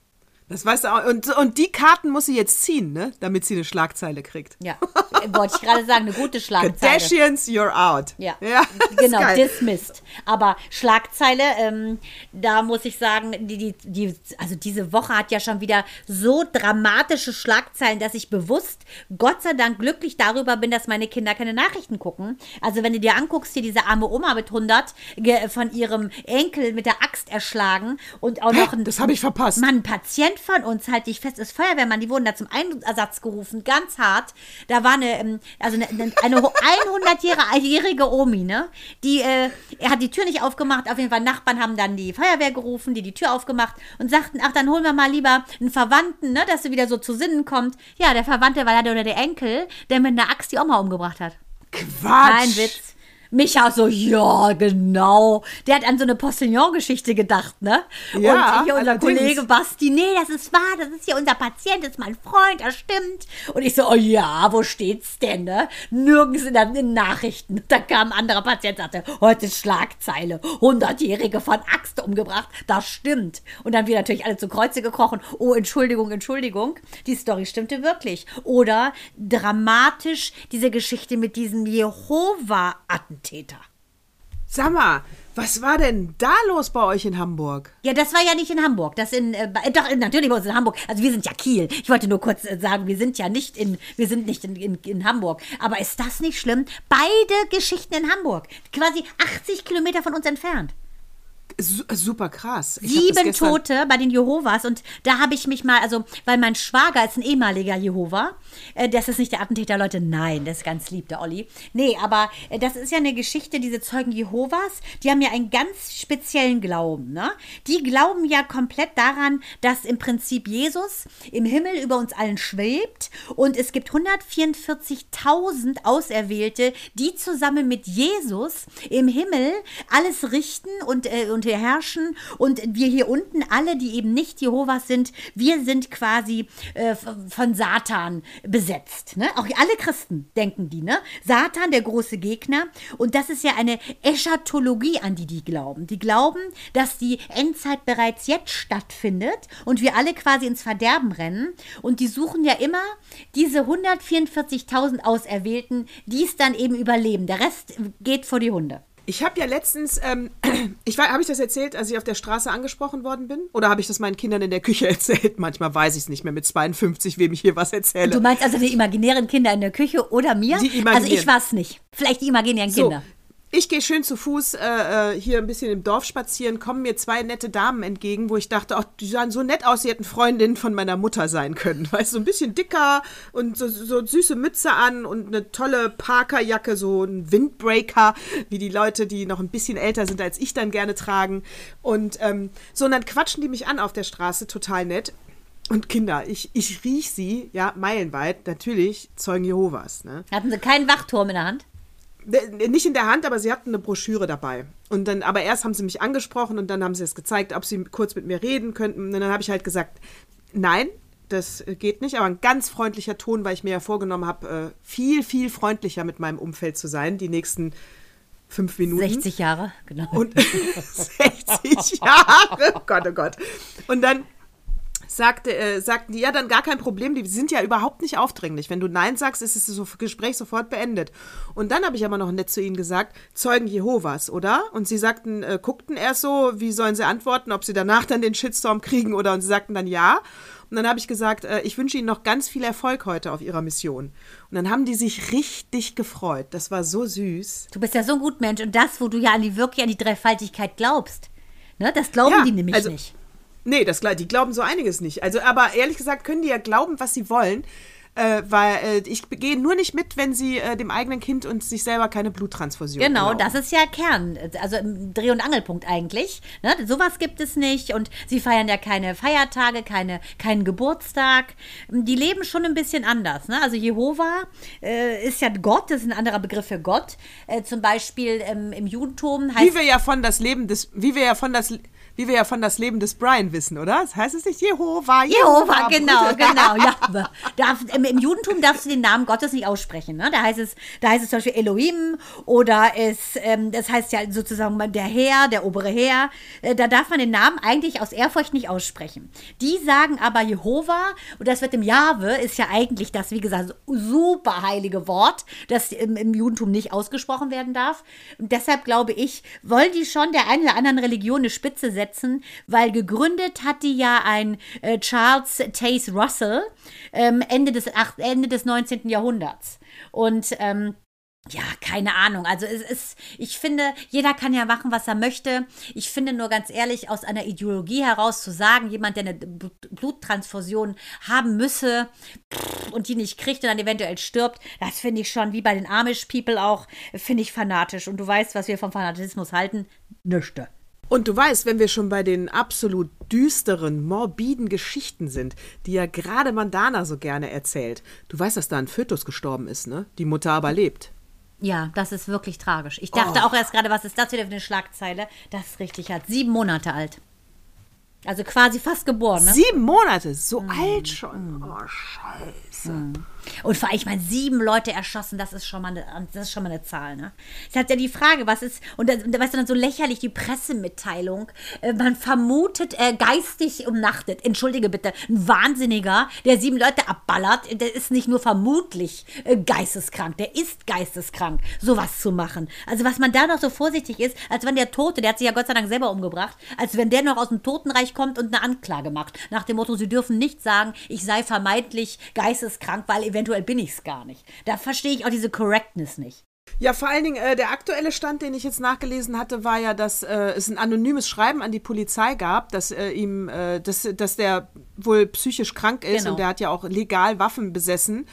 S1: Das weißt du auch. Und, und die Karten muss sie jetzt ziehen, ne? Damit sie eine Schlagzeile kriegt.
S2: Ja, wollte ich gerade sagen, eine gute Schlagzeile.
S1: Kardashians, you're out.
S2: Ja, ja [LAUGHS] genau, dismissed. Aber Schlagzeile, ähm, da muss ich sagen, die, die, die, also diese Woche hat ja schon wieder so dramatische Schlagzeilen, dass ich bewusst, Gott sei Dank, glücklich darüber bin, dass meine Kinder keine Nachrichten gucken. Also wenn du dir anguckst, hier diese arme Oma mit 100 von ihrem Enkel mit der Axt erschlagen und auch noch
S1: ein... Das habe ich verpasst.
S2: Mann, Patient von uns, halte ich fest, ist Feuerwehrmann, die wurden da zum Einsatz gerufen, ganz hart. Da war eine, ähm, also eine, eine 100-jährige [LAUGHS] Omi, ne? Die, äh, er hat die Tür nicht aufgemacht, auf jeden Fall Nachbarn haben dann die Feuerwehr gerufen, die die Tür aufgemacht und sagten, ach, dann holen wir mal lieber einen Verwandten, ne, dass sie wieder so zu Sinnen kommt. Ja, der Verwandte war ja der Enkel, der mit einer Axt die Oma umgebracht hat.
S1: Quatsch!
S2: Kein Witz. Micha so, ja, genau. Der hat an so eine Postillon-Geschichte gedacht, ne? Ja, und hier unser allerdings. Kollege Basti, nee, das ist wahr, das ist hier unser Patient, das ist mein Freund, das stimmt. Und ich so, oh ja, wo steht's denn, ne? Nirgends in den Nachrichten. Da kam ein anderer Patient, sagte, heute ist Schlagzeile, 100-Jährige von Axt umgebracht, das stimmt. Und dann wir natürlich alle zu Kreuze gekrochen, oh, Entschuldigung, Entschuldigung, die Story stimmte wirklich. Oder dramatisch diese Geschichte mit diesem Jehova-Attentat. Täter.
S1: Sag mal, was war denn da los bei euch in Hamburg?
S2: Ja, das war ja nicht in Hamburg. Das in, äh, doch, natürlich bei uns in Hamburg. Also wir sind ja Kiel. Ich wollte nur kurz äh, sagen, wir sind ja nicht in, wir sind nicht in, in, in Hamburg. Aber ist das nicht schlimm? Beide Geschichten in Hamburg. Quasi 80 Kilometer von uns entfernt.
S1: Super krass.
S2: Ich Sieben Tote bei den Jehovas und da habe ich mich mal, also, weil mein Schwager ist ein ehemaliger Jehova. Äh, das ist nicht der Attentäter, Leute. Nein, das ist ganz lieb, der Olli. Nee, aber äh, das ist ja eine Geschichte, diese Zeugen Jehovas, die haben ja einen ganz speziellen Glauben. Ne? Die glauben ja komplett daran, dass im Prinzip Jesus im Himmel über uns allen schwebt und es gibt 144.000 Auserwählte, die zusammen mit Jesus im Himmel alles richten und, äh, und herrschen und wir hier unten alle, die eben nicht Jehovas sind, wir sind quasi äh, von Satan besetzt. Ne? Auch alle Christen denken die, ne? Satan, der große Gegner. Und das ist ja eine Eschatologie, an die die glauben. Die glauben, dass die Endzeit bereits jetzt stattfindet und wir alle quasi ins Verderben rennen. Und die suchen ja immer diese 144.000 Auserwählten, die es dann eben überleben. Der Rest geht vor die Hunde.
S1: Ich habe ja letztens, ähm, [CLEARS THROAT] ich habe ich das erzählt, als ich auf der Straße angesprochen worden bin? Oder habe ich das meinen Kindern in der Küche [LAUGHS] erzählt? Manchmal weiß ich es nicht mehr mit 52, wem ich hier was erzähle.
S2: Du meinst also die imaginären Kinder in der Küche oder mir? Die. Also ich war es nicht. Vielleicht die imaginären Kinder.
S1: Ich gehe schön zu Fuß äh, äh, hier ein bisschen im Dorf spazieren, kommen mir zwei nette Damen entgegen, wo ich dachte, ach, die sahen so nett aus, sie hätten Freundinnen von meiner Mutter sein können. [LAUGHS] Weißt du, so ein bisschen dicker und so, so süße Mütze an und eine tolle Parkerjacke, so ein Windbreaker, wie die Leute, die noch ein bisschen älter sind als ich dann gerne tragen. Und ähm, so, und dann quatschen die mich an auf der Straße, total nett. Und Kinder, ich, ich riech sie, ja, meilenweit, natürlich Zeugen Jehovas. Ne?
S2: Hatten sie keinen Wachturm in der Hand?
S1: Nicht in der Hand, aber sie hatten eine Broschüre dabei. Und dann, aber erst haben sie mich angesprochen und dann haben sie es gezeigt, ob sie kurz mit mir reden könnten. Und dann habe ich halt gesagt, nein, das geht nicht, aber ein ganz freundlicher Ton, weil ich mir ja vorgenommen habe, äh, viel, viel freundlicher mit meinem Umfeld zu sein, die nächsten fünf Minuten.
S2: 60 Jahre, genau.
S1: Und [LAUGHS] 60 Jahre, Gott, oh Gott. Und dann sagte, äh, sagten die, ja, dann gar kein Problem, die sind ja überhaupt nicht aufdringlich. Wenn du Nein sagst, ist das Gespräch sofort beendet. Und dann habe ich aber noch nett zu ihnen gesagt, Zeugen Jehovas, oder? Und sie sagten, äh, guckten erst so, wie sollen sie antworten, ob sie danach dann den Shitstorm kriegen oder und sie sagten dann ja. Und dann habe ich gesagt, äh, ich wünsche Ihnen noch ganz viel Erfolg heute auf Ihrer Mission. Und dann haben die sich richtig gefreut. Das war so süß.
S2: Du bist ja so ein gut Mensch und das, wo du ja an die wirklich an die Dreifaltigkeit glaubst. Ne, das glauben
S1: Ja,
S2: die nämlich
S1: also-
S2: nicht.
S1: Nee, das, die glauben so einiges nicht. Also, aber ehrlich gesagt können die ja glauben, was sie wollen. Äh, weil äh, ich gehe nur nicht mit, wenn sie äh, dem eigenen Kind und sich selber keine Bluttransfusion
S2: Genau,
S1: erlauben.
S2: das ist ja Kern, also im Dreh- und Angelpunkt eigentlich. Ne? Sowas gibt es nicht und sie feiern ja keine Feiertage, keine, keinen Geburtstag. Die leben schon ein bisschen anders. Ne? Also Jehova äh, ist ja Gott, das ist ein anderer Begriff für Gott. Äh, zum Beispiel ähm, im Judentum heißt
S1: Wie wir ja von das Leben des, wie wir ja von das, wie wir ja von das Leben des Brian wissen, oder? Das heißt es nicht Jehova,
S2: Jehova, genau,
S1: Brüder. [LAUGHS]
S2: genau. Ja. Darf, im, Im Judentum darfst du den Namen Gottes nicht aussprechen. Ne? Da, heißt es, da heißt es zum Beispiel Elohim oder es, ähm, das heißt ja sozusagen der Herr, der obere Herr. Äh, da darf man den Namen eigentlich aus Ehrfurcht nicht aussprechen. Die sagen aber Jehova und das wird im Jahwe, ist ja eigentlich das, wie gesagt, super heilige Wort, das im, im Judentum nicht ausgesprochen werden darf. Und deshalb glaube ich, wollen die schon der einen oder anderen Religion eine Spitze setzen, weil gegründet hat die ja ein äh, Charles Taze Russell ähm, Ende, des, ach, Ende des 19. Jahrhunderts. Und ähm, ja, keine Ahnung. Also es ist, ich finde, jeder kann ja machen, was er möchte. Ich finde nur ganz ehrlich, aus einer Ideologie heraus zu sagen, jemand, der eine Blut- Bluttransfusion haben müsse und die nicht kriegt und dann eventuell stirbt, das finde ich schon, wie bei den Amish People auch, finde ich fanatisch. Und du weißt, was wir vom Fanatismus halten? Nüchte.
S1: Und du weißt, wenn wir schon bei den absolut düsteren, morbiden Geschichten sind, die ja gerade Mandana so gerne erzählt, du weißt, dass da ein Fötus gestorben ist, ne? Die Mutter aber lebt.
S2: Ja, das ist wirklich tragisch. Ich dachte auch erst gerade, was ist das wieder für eine Schlagzeile? Das ist richtig hart. Sieben Monate alt. Also quasi fast geboren, ne?
S1: Sieben Monate, so alt schon. Oh, scheiße.
S2: Und vor allem, ich meine, sieben Leute erschossen, das ist schon mal eine, das ist schon mal eine Zahl, ne? Es hat ja die Frage, was ist, und da, da weißt du dann so lächerlich, die Pressemitteilung, äh, man vermutet, äh, geistig umnachtet, entschuldige bitte, ein Wahnsinniger, der sieben Leute abballert, der ist nicht nur vermutlich äh, geisteskrank, der ist geisteskrank, sowas zu machen. Also was man da noch so vorsichtig ist, als wenn der Tote, der hat sich ja Gott sei Dank selber umgebracht, als wenn der noch aus dem Totenreich kommt und eine Anklage macht, nach dem Motto, sie dürfen nicht sagen, ich sei vermeintlich geisteskrank, weil eventuell bin ich es gar nicht. Da verstehe ich auch diese Correctness nicht.
S1: Ja, vor allen Dingen, äh, der aktuelle Stand, den ich jetzt nachgelesen hatte, war ja, dass äh, es ein anonymes Schreiben an die Polizei gab, dass äh, ihm, äh, dass, dass der wohl psychisch krank ist
S2: Genau.
S1: und der hat ja auch legal Waffen besessen.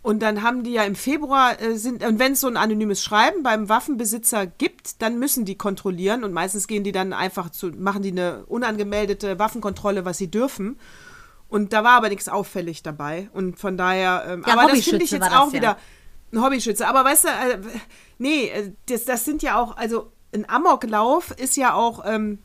S1: Und dann haben die ja im Februar äh, sind, und wenn es so ein anonymes Schreiben beim Waffenbesitzer gibt, dann müssen die kontrollieren und meistens gehen die dann einfach zu, machen die eine unangemeldete Waffenkontrolle, was sie dürfen. Und da war aber nichts auffällig dabei. Und von daher, ähm,
S2: Ja,
S1: aber das finde ich jetzt
S2: das
S1: auch
S2: ja.
S1: wieder ein Hobbyschütze. Aber weißt du, äh, nee, äh, das, das sind ja auch, also ein Amoklauf ist ja auch, ähm,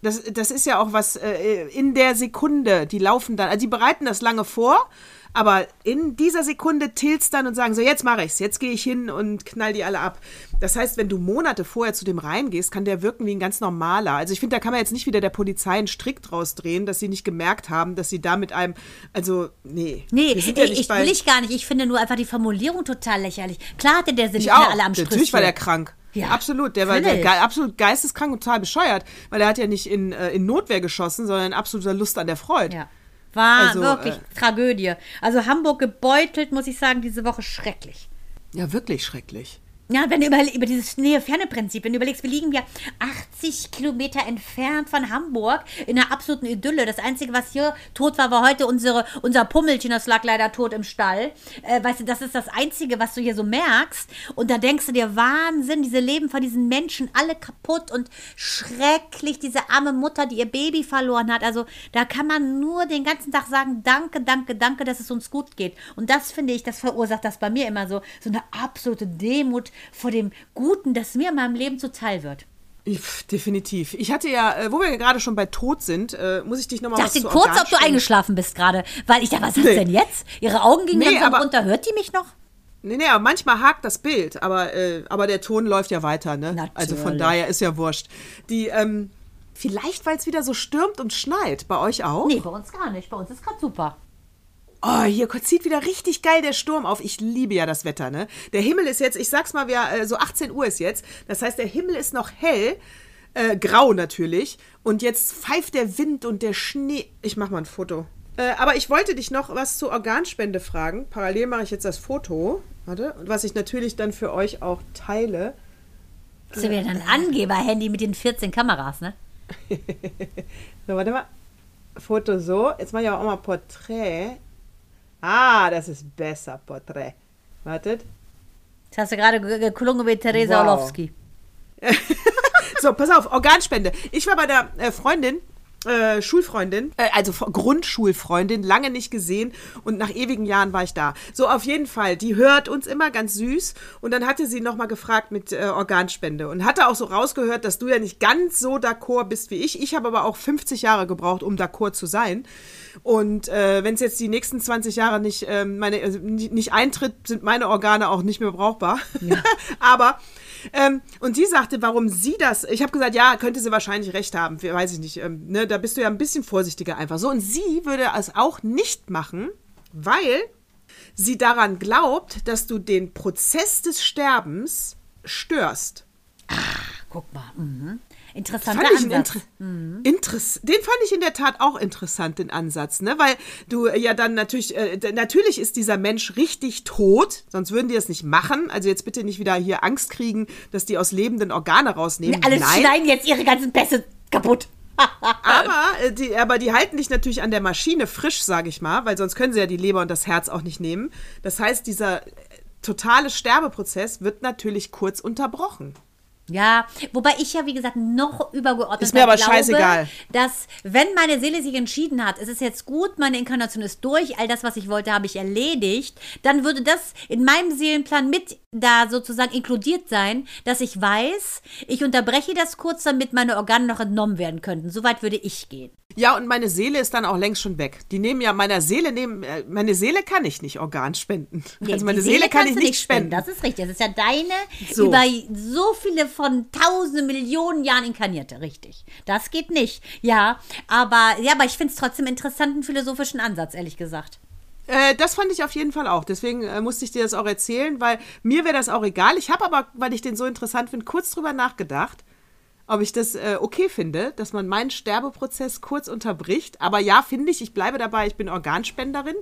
S1: das, das ist ja auch was äh, in der Sekunde, die laufen dann, also die bereiten das lange vor, aber in dieser Sekunde tilt's dann und sagen so, jetzt mache ich's, jetzt gehe ich hin und knall die alle ab. Das heißt, wenn du Monate vorher zu dem reingehst, kann der wirken wie ein ganz normaler. Also ich finde, da kann man jetzt nicht wieder der Polizei einen Strick draus drehen, dass sie nicht gemerkt haben, dass sie da mit einem, also nee.
S2: Nee,
S1: sind ja
S2: ich, ich will ich gar nicht. Ich finde nur einfach die Formulierung total lächerlich. Klar hatte der
S1: Ich
S2: mehr
S1: auch.
S2: alle am
S1: Natürlich war der krank.
S2: Ja,
S1: absolut. Der war der, ge- absolut geisteskrank und total bescheuert, weil er hat ja nicht in, äh, in Notwehr geschossen, sondern in absoluter Lust an der Freude.
S2: Ja. War
S1: Also,
S2: wirklich
S1: äh,
S2: Tragödie. Also Hamburg gebeutelt, muss ich sagen, diese Woche schrecklich.
S1: Ja, wirklich schrecklich.
S2: Ja, wenn du über, über dieses Nähe-Ferne-Prinzip, wenn du überlegst, wir liegen ja 80 Kilometer entfernt von Hamburg in einer absoluten Idylle. Das Einzige, was hier tot war, war heute unsere, unser Pummelchen, das lag leider tot im Stall. Äh, weißt du, das ist das Einzige, was du hier so merkst. Und da denkst du dir, Wahnsinn, diese Leben von diesen Menschen, alle kaputt und schrecklich. Diese arme Mutter, die ihr Baby verloren hat. Also da kann man nur den ganzen Tag sagen, danke, danke, danke, dass es uns gut geht. Und das finde ich, das verursacht das bei mir immer so, so eine absolute Demut vor dem Guten, das mir in meinem Leben zuteil wird.
S1: Definitiv. Ich hatte ja, äh, wo wir gerade schon bei Tod sind, äh, muss ich dich nochmal
S2: was Ich dachte kurz, ob du eingeschlafen bist gerade, weil ich dachte, was ist nee. denn jetzt? Ihre Augen gingen nee, langsam runter. Hört die mich noch?
S1: Nee, nee, aber manchmal hakt das Bild, aber, äh, aber der Ton läuft ja weiter, ne? Natürlich. Also von daher ist ja wurscht. Die, ähm, vielleicht, weil es wieder so stürmt und schneit. Bei euch auch?
S2: Nee, bei uns gar nicht. Bei uns ist gerade super.
S1: Oh, hier zieht wieder richtig geil der Sturm auf. Ich liebe ja das Wetter, ne? Der Himmel ist jetzt, ich sag's mal, wer, äh, so 18 Uhr ist jetzt. Das heißt, der Himmel ist noch hell, äh, grau natürlich. Und jetzt pfeift der Wind und der Schnee. Ich mach mal ein Foto. Äh, aber ich wollte dich noch was zur Organspende fragen. Parallel mache ich jetzt das Foto. Warte. Und was ich natürlich dann für euch auch teile.
S2: Das ist ja wieder ein Angeber-Handy mit den 14 Kameras, ne? [LAUGHS]
S1: so, warte mal. Foto so. Jetzt mache ich auch mal Porträt. Ah, das ist besser, Porträt. Wartet.
S2: Das hast du gerade geklungen wie Theresa wow. Orlowski. [LAUGHS]
S1: so, pass auf, Organspende. Ich war bei der äh, Freundin äh, Schulfreundin, äh, also Grundschulfreundin, lange nicht gesehen und nach ewigen Jahren war ich da. So, auf jeden Fall, die hört uns immer ganz süß und dann hatte sie nochmal gefragt mit äh, Organspende und hatte auch so rausgehört, dass du ja nicht ganz so d'accord bist wie ich. Ich habe aber auch 50 Jahre gebraucht, um d'accord zu sein. Und äh, wenn es jetzt die nächsten 20 Jahre nicht, äh, meine, also nicht eintritt, sind meine Organe auch nicht mehr brauchbar. Ja. [LAUGHS] aber ähm, und sie sagte, warum sie das. Ich habe gesagt, ja, könnte sie wahrscheinlich recht haben. Weiß ich nicht. Ähm, ne, da bist du ja ein bisschen vorsichtiger einfach. So, und sie würde es auch nicht machen, weil sie daran glaubt, dass du den Prozess des Sterbens störst.
S2: Ah, guck mal. Mhm. Interessanter Ansatz. Inter
S1: mhm. Interess den fand ich in der Tat auch interessant, den Ansatz, ne? Weil du ja dann natürlich, äh, natürlich ist dieser Mensch richtig tot, sonst würden die das nicht machen. Also jetzt bitte nicht wieder hier Angst kriegen, dass die aus lebenden Organe rausnehmen.
S2: Alle schneiden jetzt ihre ganzen Pässe kaputt. [LAUGHS]
S1: aber, äh, die, aber die halten dich natürlich an der Maschine frisch, sage ich mal, weil sonst können sie ja die Leber und das Herz auch nicht nehmen. Das heißt, dieser äh, totale Sterbeprozess wird natürlich kurz unterbrochen.
S2: Ja, wobei ich ja, wie gesagt, noch übergeordnet
S1: ist mir aber glaube, scheißegal.
S2: dass wenn meine Seele sich entschieden hat, es ist jetzt gut, meine Inkarnation ist durch, all das, was ich wollte, habe ich erledigt, dann würde das in meinem Seelenplan mit da sozusagen inkludiert sein, dass ich weiß, ich unterbreche das kurz, damit meine Organe noch entnommen werden könnten. Soweit würde ich gehen.
S1: Ja, und meine Seele ist dann auch längst schon weg. Die nehmen ja meiner Seele nehmen, äh, meine Seele kann ich nicht Organ spenden.
S2: Nee, also meine Seele, Seele kann ich nicht spenden. spenden. Das ist richtig. Das ist ja deine so. über so viele von tausende Millionen Jahren inkarnierte, richtig. Das geht nicht. Ja, aber ja, aber ich finde es trotzdem interessanten philosophischen Ansatz, ehrlich gesagt.
S1: Äh, das fand ich auf jeden Fall auch. Deswegen äh, musste ich dir das auch erzählen, weil mir wäre das auch egal. Ich habe aber, weil ich den so interessant finde, kurz drüber nachgedacht ob ich das äh, okay finde, dass man meinen Sterbeprozess kurz unterbricht. Aber ja, finde ich, ich bleibe dabei, ich bin Organspenderin.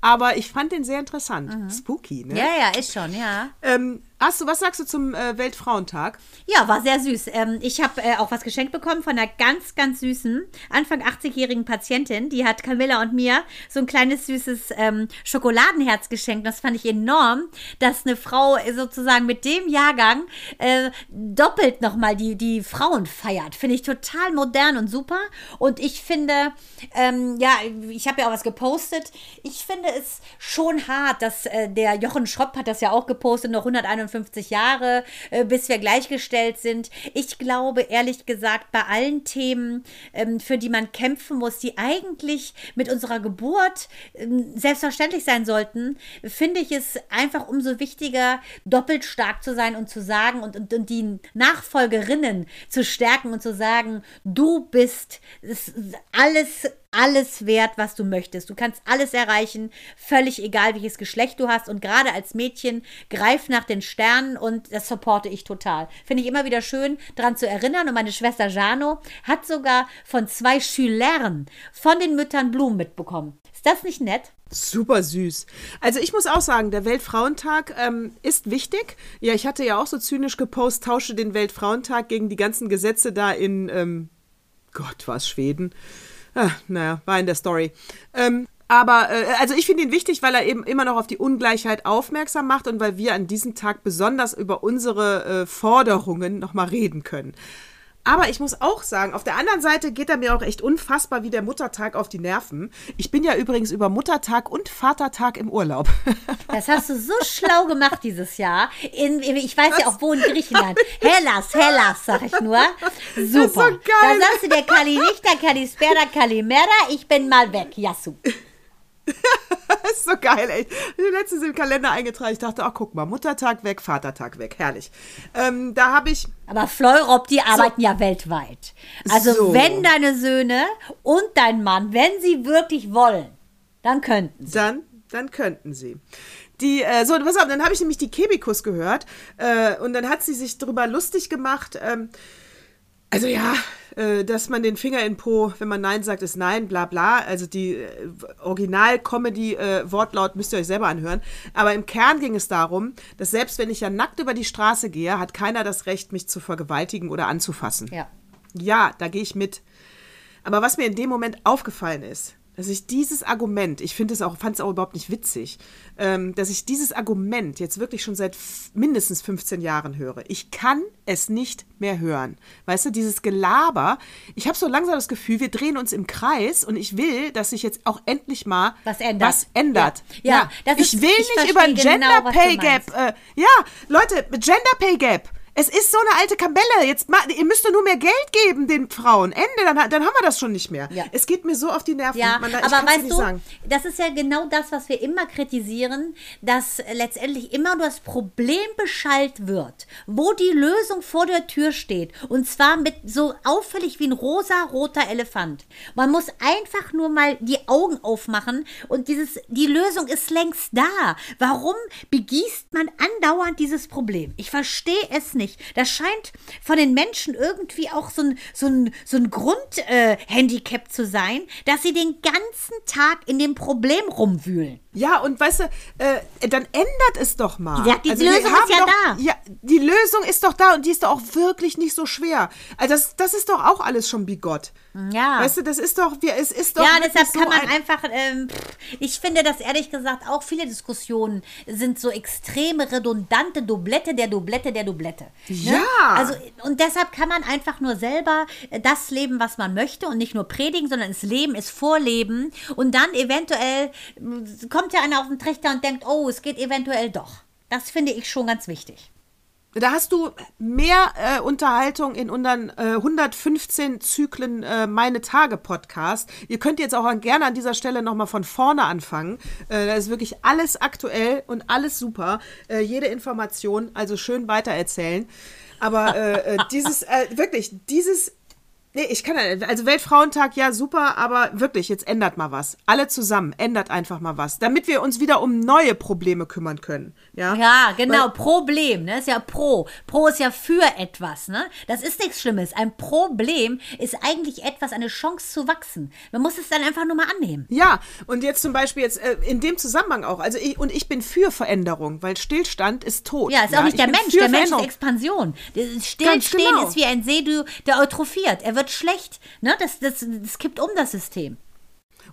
S1: Aber ich fand den sehr interessant. Mhm. Spooky, ne?
S2: Ja, ja, ist schon, ja.
S1: Ähm, Du, was sagst du zum äh, Weltfrauentag?
S2: Ja, war sehr süß. Ähm, ich habe äh, auch was geschenkt bekommen von einer ganz, ganz süßen, Anfang 80-jährigen Patientin. Die hat Camilla und mir so ein kleines süßes ähm, Schokoladenherz geschenkt. Das fand ich enorm, dass eine Frau sozusagen mit dem Jahrgang äh, doppelt nochmal die, die Frauen feiert. Finde ich total modern und super. Und ich finde, ähm, ja, ich habe ja auch was gepostet. Ich finde es schon hart, dass äh, der Jochen Schropp hat das ja auch gepostet, noch 151 51 Jahre, äh, bis wir gleichgestellt sind. Ich glaube, ehrlich gesagt, bei allen Themen, ähm, für die man kämpfen muss, die eigentlich mit unserer Geburt ähm, selbstverständlich sein sollten, finde ich es einfach umso wichtiger, doppelt stark zu sein und zu sagen und, und, und die Nachfolgerinnen zu stärken und zu sagen, du bist alles alles wert, was du möchtest. Du kannst alles erreichen, völlig egal, welches Geschlecht du hast. Und gerade als Mädchen, greif nach den Sternen und das supporte ich total. Finde ich immer wieder schön, daran zu erinnern. Und meine Schwester Jano hat sogar von zwei Schülern von den Müttern Blumen mitbekommen. Ist das nicht nett?
S1: Super süß. Also ich muss auch sagen, der Weltfrauentag ähm, ist wichtig. Ja, ich hatte ja auch so zynisch gepostet, tausche den Weltfrauentag gegen die ganzen Gesetze da in, ähm, Gott, war es Schweden? Ah, naja, war in der Story. Ähm, aber äh, also ich finde ihn wichtig, weil er eben immer noch auf die Ungleichheit aufmerksam macht und weil wir an diesem Tag besonders über unsere äh, Forderungen nochmal reden können. Aber ich muss auch sagen, auf der anderen Seite geht er mir auch echt unfassbar wie der Muttertag auf die Nerven. Ich bin ja übrigens über Muttertag und Vatertag im Urlaub. [LAUGHS]
S2: Das hast du so schlau gemacht dieses Jahr. In, ich weiß Was? ja auch wo in Griechenland. Hellas, Hellas, sag ich nur. Super. Das so geil. Da sagst du der Kali-Lichter, Kalispera, Kalimera, ich bin mal weg. Yasu.
S1: Das [LAUGHS] ist so geil, ey. Letztens im Kalender eingetragen. Ich dachte, ach, guck mal, Muttertag weg, Vatertag weg. Herrlich. Ähm, da habe ich.
S2: Aber Fleurop, die arbeiten so. ja weltweit. Also, so. wenn deine Söhne und dein Mann, wenn sie wirklich wollen, dann könnten sie.
S1: Dann, dann könnten sie. Die, äh, so, pass auf, dann habe ich nämlich die Kebikus gehört äh, und dann hat sie sich darüber lustig gemacht. Ähm, also ja, äh, dass man den Finger in Po, wenn man Nein sagt, ist Nein, bla bla. Also die äh, Original-Comedy-Wortlaut müsst ihr euch selber anhören. Aber im Kern ging es darum, dass selbst wenn ich ja nackt über die Straße gehe, hat keiner das Recht, mich zu vergewaltigen oder anzufassen.
S2: Ja.
S1: Ja, da gehe ich mit. Aber was mir in dem Moment aufgefallen ist, dass ich dieses Argument, ich finde es auch, fand es auch überhaupt nicht witzig, ähm, dass ich dieses Argument jetzt wirklich schon seit mindestens 15 Jahren höre. Ich kann es nicht mehr hören. Weißt du, dieses Gelaber, ich habe so langsam das Gefühl, wir drehen uns im Kreis und ich will, dass sich jetzt auch endlich mal
S2: was ändert.
S1: Was ändert.
S2: Ja, ja.
S1: ich ist, will ich nicht über ein Gender genau, Pay Gap. Äh, ja, Leute, Gender Pay Gap es ist so eine alte Kamelle. Jetzt ihr müsst doch nur mehr Geld geben den Frauen. Ende, dann, dann haben wir das schon nicht mehr. Ja. Es geht mir so auf die Nerven.
S2: Ja, Man, aber weißt du, sagen. das ist ja genau das, was wir immer kritisieren, dass letztendlich immer nur das Problem beschallt wird, wo die Lösung vor der Tür steht. Und zwar mit so auffällig wie ein rosa-roter Elefant. Man muss einfach nur mal die Augen aufmachen und dieses, die Lösung ist längst da. Warum begießt man andauernd dieses Problem? Ich verstehe es nicht nicht. Das scheint von den Menschen irgendwie auch so ein, so ein, so ein Grundhandicap äh, zu sein, dass sie den ganzen Tag in dem Problem rumwühlen.
S1: Ja, und weißt du, äh, dann ändert es doch mal.
S2: Ja, die also Lösung ist ja
S1: doch,
S2: da.
S1: Ja, die Lösung ist doch da und die ist doch auch wirklich nicht so schwer. Also das, das ist doch auch alles schon bigott.
S2: Ja.
S1: Weißt du, das ist doch, es ist doch.
S2: Ja, deshalb kann man ein einfach, ähm, ich finde das ehrlich gesagt auch viele Diskussionen sind so extreme, redundante Doublette der Doublette der Doublette.
S1: Ne? Ja.
S2: Also, und deshalb kann man einfach nur selber das leben, was man möchte und nicht nur predigen, sondern das Leben ist Vorleben und dann eventuell kommt ja einer auf den Trichter und denkt, oh, es geht eventuell doch. Das finde ich schon ganz wichtig.
S1: Da hast du mehr äh, Unterhaltung in unseren äh, 115 Zyklen äh, Meine Tage Podcast. Ihr könnt jetzt auch gerne an dieser Stelle nochmal von vorne anfangen. Äh, da ist wirklich alles aktuell und alles super. Äh, jede Information, also schön weitererzählen. Aber äh, dieses, wirklich, dieses Nee, ich kann also Weltfrauentag, ja, super, aber wirklich, jetzt ändert mal was. Alle zusammen, ändert einfach mal was, damit wir uns wieder um neue Probleme kümmern können. Ja,
S2: ja genau, Weil, Problem, ne, ist ja pro. Pro ist ja für etwas, ne? Das ist nichts Schlimmes. Ein Problem ist eigentlich etwas, eine Chance zu wachsen. Man muss es dann einfach nur mal annehmen.
S1: Ja, und jetzt zum Beispiel jetzt äh, in dem Zusammenhang auch, also ich, und ich bin für Veränderung, weil Stillstand ist tot.
S2: Ja, ist
S1: ja?
S2: auch nicht der Mensch, der Mensch ist Expansion. Stillstehen genau. ist wie ein See, der eutrophiert. Er wird schlecht. Ne? Das, das, das kippt um das System.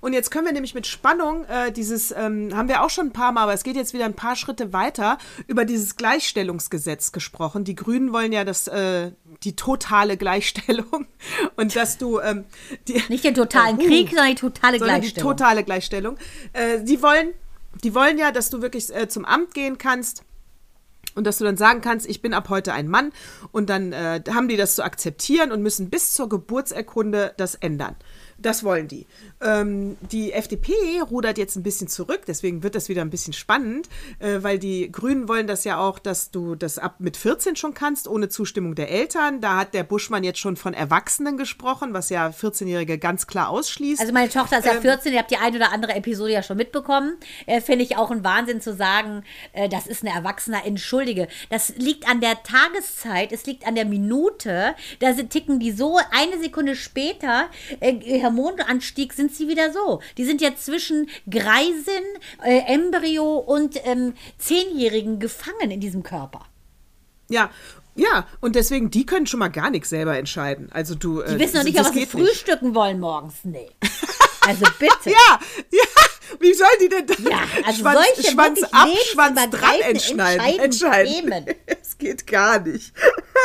S1: Und jetzt können wir nämlich mit Spannung äh, dieses, ähm, haben wir auch schon ein paar Mal, aber es geht jetzt wieder ein paar Schritte weiter, über dieses Gleichstellungsgesetz gesprochen. Die Grünen wollen ja das, äh, die totale Gleichstellung [LAUGHS] und dass du ähm,
S2: die, nicht den totalen äh, [LAUGHS] Krieg, sondern die totale sondern Gleichstellung.
S1: Die totale Gleichstellung. Äh, die wollen, die wollen ja, dass du wirklich äh, zum Amt gehen kannst und dass du dann sagen kannst, ich bin ab heute ein Mann und dann äh, haben die das zu akzeptieren und müssen bis zur Geburtserkunde das ändern. Das wollen die. Ähm, die FDP rudert jetzt ein bisschen zurück, deswegen wird das wieder ein bisschen spannend, äh, weil die Grünen wollen das ja auch, dass du das ab mit 14 schon kannst, ohne Zustimmung der Eltern. Da hat der Buschmann jetzt schon von Erwachsenen gesprochen, was ja 14-Jährige ganz klar ausschließt.
S2: Also meine Tochter ist ja 14, ähm, ihr habt die eine oder andere Episode ja schon mitbekommen. Äh, Finde ich auch ein Wahnsinn zu sagen, äh, das ist eine Erwachsene. Entschuldige, das liegt an der Tageszeit, es liegt an der Minute. Da ticken die so eine Sekunde später, äh, Hormonanstieg sind sie wieder so. Die sind jetzt zwischen Greisin, äh, Embryo und ähm, Zehnjährigen gefangen in diesem Körper.
S1: Ja, ja, und deswegen, die können schon mal gar nichts selber entscheiden. Also du.
S2: Die wissen noch nicht, was sie frühstücken wollen morgens. Nee. Also bitte. [LAUGHS]
S1: ja, ja. Wie sollen die denn da
S2: Ja, also
S1: Schwanz,
S2: solche
S1: Schwanz ab, Schwanz dran
S2: entscheidenden
S1: entscheiden. Es [LAUGHS] geht gar nicht.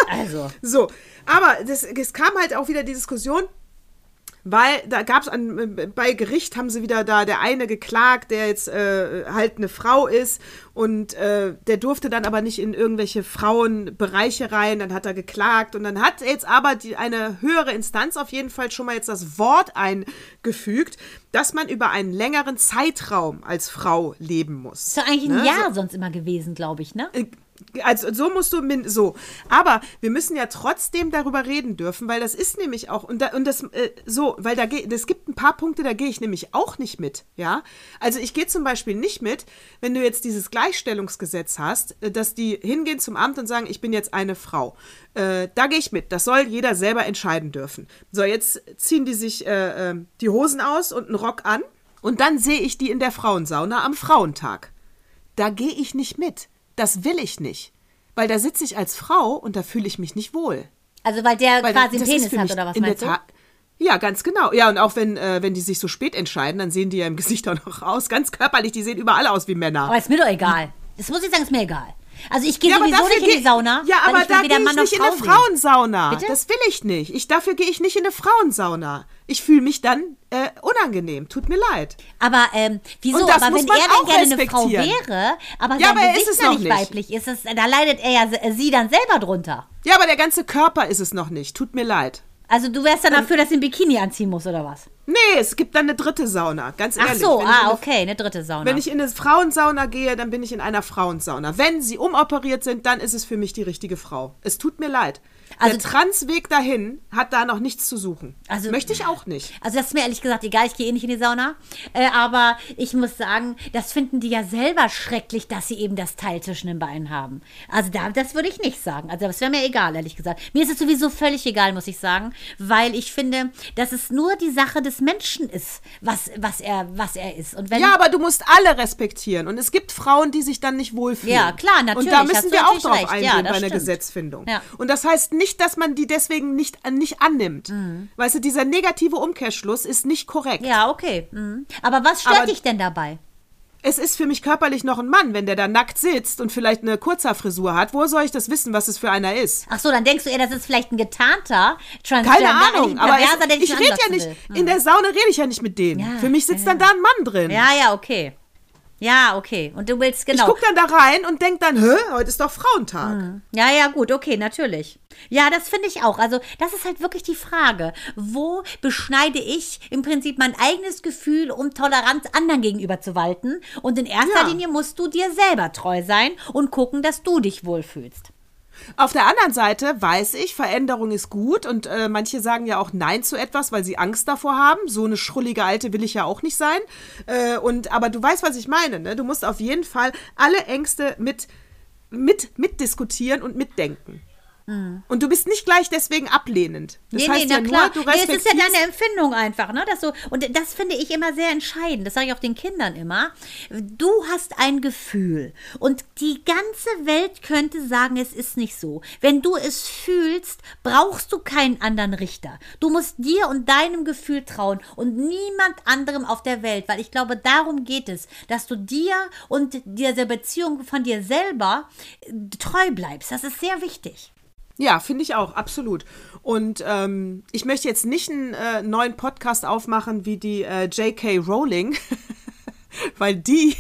S2: Also.
S1: So, aber das, es kam halt auch wieder die Diskussion, weil da gab es bei Gericht haben sie wieder da der eine geklagt, der jetzt äh, halt eine Frau ist und äh, der durfte dann aber nicht in irgendwelche Frauenbereiche rein, dann hat er geklagt und dann hat jetzt aber die, eine höhere Instanz auf jeden Fall schon mal jetzt das Wort eingefügt, dass man über einen längeren Zeitraum als Frau leben muss.
S2: Ist doch eigentlich ein
S1: Ne?
S2: Jahr sonst immer gewesen, glaube ich, ne?
S1: Also so musst du min so. Aber wir müssen ja trotzdem darüber reden dürfen, weil das ist nämlich auch und, da, und das äh, so, weil da geht, es gibt ein paar Punkte, da gehe ich nämlich auch nicht mit, ja. Also ich gehe zum Beispiel nicht mit, wenn du jetzt dieses Gleichstellungsgesetz hast, äh, dass die hingehen zum Amt und sagen, ich bin jetzt eine Frau. Äh, da gehe ich mit. Das soll jeder selber entscheiden dürfen. So jetzt ziehen die sich äh, äh, die Hosen aus und einen Rock an und dann sehe ich die in der Frauensauna am Frauentag. Da gehe ich nicht mit. Das will ich nicht. Weil da sitze ich als Frau und da fühle ich mich nicht wohl.
S2: Also weil der
S1: Weil
S2: quasi einen Penis hat oder was meinst du?
S1: Ta- Ja, ganz genau. Ja, und auch wenn, äh, wenn die sich so spät entscheiden, dann sehen die ja im [LAUGHS] Gesicht auch noch aus. Ganz körperlich, die sehen überall aus wie Männer.
S2: Aber ist mir doch egal. Das muss ich sagen, ist mir egal. Also ich gehe
S1: ja, aber
S2: sowieso nicht in die Sauna.
S1: Ja, aber da gehe ich nicht in eine. Frauensauna.
S2: Bitte?
S1: Das will ich nicht. Ich, dafür gehe ich nicht in eine Frauensauna. Ich fühle mich dann äh, unangenehm. Tut mir leid.
S2: Aber ähm, wieso? Aber wenn er
S1: auch
S2: dann gerne eine Frau wäre, aber
S1: Ja,
S2: sein
S1: aber er
S2: Gesicht
S1: ist es
S2: noch nicht weiblich ist, es, da leidet er ja se- sie dann selber drunter.
S1: Ja, aber der ganze Körper ist es noch nicht. Tut mir leid.
S2: Also du wärst dann dafür, dass sie ein Bikini anziehen muss oder was?
S1: Nee, es gibt dann eine dritte Sauna. Ganz
S2: Ach
S1: ehrlich.
S2: so,
S1: ich in
S2: ah,
S1: eine
S2: okay, eine dritte Sauna.
S1: Wenn ich in eine Frauensauna gehe, dann bin ich in einer Frauensauna. Wenn sie umoperiert sind, dann ist es für mich die richtige Frau. Es tut mir leid.
S2: Also-
S1: Der Transweg dahin hat da noch nichts zu suchen.
S2: Also-
S1: Möchte ich auch nicht.
S2: Also das ist mir ehrlich gesagt egal, ich gehe eh nicht in die Sauna. Äh, aber ich muss sagen, das finden die ja selber schrecklich, dass sie eben das Teil zwischen den Beinen haben. Also da, das würde ich nicht sagen. Also das wäre mir egal, ehrlich gesagt. Mir ist es sowieso völlig egal, muss ich sagen, weil ich finde, dass es nur die Sache des Menschen ist, was, was, er, was er ist. Und wenn
S1: Ja, aber du musst alle respektieren. Und es gibt Frauen, die sich dann nicht wohlfühlen.
S2: Ja, klar, natürlich,
S1: Und da müssen wir auch drauf
S2: recht.
S1: eingehen
S2: Ja,
S1: bei einer
S2: stimmt.
S1: Gesetzfindung.
S2: Ja.
S1: Und das heißt nicht, dass man die deswegen nicht, äh, nicht annimmt. Weißt du, dieser negative Umkehrschluss ist nicht korrekt.
S2: ja, okay. Mhm. Aber was stört
S1: Aber-
S2: dich denn dabei?
S1: Es ist für mich körperlich noch ein Mann, wenn der da nackt sitzt und vielleicht eine Kurzhaarfrisur hat. Wo soll ich das wissen, was es für einer ist?
S2: Ach so, dann denkst du eher, das ist vielleicht ein getarnter
S1: Keine
S2: Transgender,
S1: Ahnung,
S2: ein
S1: aber
S2: Perverser, dich
S1: ich rede ja nicht,
S2: will.
S1: In der Sauna rede ich ja nicht mit denen.
S2: Ja,
S1: Für mich sitzt
S2: ja,
S1: dann da ein Mann drin.
S2: Ja, ja, okay. Ja, okay. Und du willst
S1: Ich
S2: genau.
S1: gucke dann da rein und denk dann, hä, heute ist doch Frauentag.
S2: Ja, ja, gut, okay, natürlich. Ja, das finde ich auch. Also, das ist halt wirklich die Frage. Wo beschneide ich im Prinzip mein eigenes Gefühl, um Toleranz anderen gegenüber zu walten? Und in erster
S1: Ja.
S2: Linie musst du dir selber treu sein und gucken, dass du dich wohlfühlst.
S1: Auf der anderen Seite weiß ich, Veränderung ist gut und äh, manche sagen ja auch Nein zu etwas, weil sie Angst davor haben. So eine schrullige Alte will ich ja auch nicht sein. Äh, und, aber du weißt, was ich meine. Ne? Du musst auf jeden Fall alle Ängste mit, mit, mitdiskutieren und mitdenken. Und du bist nicht gleich deswegen ablehnend. Das
S2: nee,
S1: heißt
S2: nee,
S1: ja
S2: na klar.
S1: nur, du
S2: nee, es ist ja
S1: respektierst
S2: deine Empfindung einfach, ne? Dass so, und das finde ich immer sehr entscheidend. Das sage ich auch den Kindern immer. Du hast ein Gefühl und die ganze Welt könnte sagen, es ist nicht so. Wenn du es fühlst, brauchst du keinen anderen Richter. Du musst dir und deinem Gefühl trauen und niemand anderem auf der Welt, weil ich glaube, darum geht es, dass du dir und dieser Beziehung von dir selber treu bleibst. Das ist sehr wichtig.
S1: Ja, finde ich auch, absolut. Und ähm, ich möchte jetzt nicht einen äh, neuen Podcast aufmachen wie die äh, J.K. Rowling, [LAUGHS] weil die,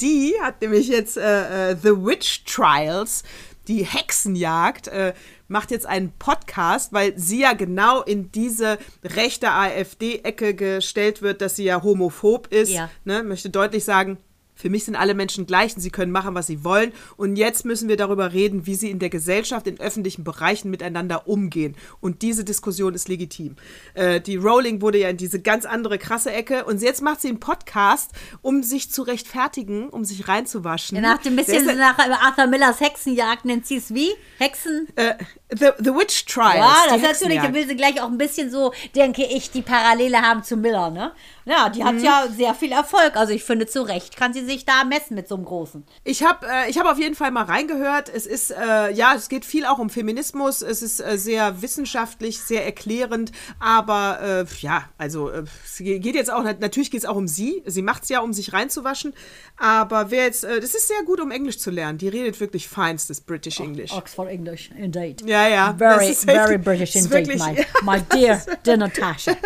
S1: die hat nämlich jetzt äh, äh, The Witch Trials, die Hexenjagd, äh, macht jetzt einen Podcast, weil sie ja genau in diese rechte AfD-Ecke gestellt wird, dass sie ja homophob ist.
S2: Ja.
S1: Ne, möchte deutlich sagen, Für mich sind alle Menschen gleich und sie können machen, was sie wollen. Und jetzt müssen wir darüber reden, wie sie in der Gesellschaft, in öffentlichen Bereichen miteinander umgehen. Und diese Diskussion ist legitim. Äh, die Rowling wurde ja in diese ganz andere krasse Ecke und jetzt macht sie einen Podcast, um sich zu rechtfertigen, um sich reinzuwaschen.
S2: Nach dem bisschen
S1: ist-
S2: nach Arthur Millers Hexenjagd nennt sie es wie? Hexen?
S1: äh, the, the Witch Trials.
S2: Ja, das ist natürlich, da will sie gleich auch ein bisschen so, denke ich, die Parallele haben zu Miller, ne? Ja, die hat ja sehr viel Erfolg. Also ich finde, zu Recht kann sie sich da messen mit so einem Großen.
S1: Ich habe äh, ich hab auf jeden Fall mal reingehört. Es ist, äh, ja, es geht viel auch um Feminismus. Es ist äh, sehr wissenschaftlich, sehr erklärend. Aber äh, ja, also äh, es geht jetzt auch, natürlich geht es auch um sie. Sie macht es ja, um sich reinzuwaschen. Aber wer jetzt, äh, das ist sehr gut, um Englisch zu lernen. Die redet wirklich feinstes British English.
S2: Oxford English, indeed.
S1: Ja, ja.
S2: Very, very British [LAUGHS] indeed, my,
S1: wirklich-
S2: my dear, [LAUGHS] dear Natasha.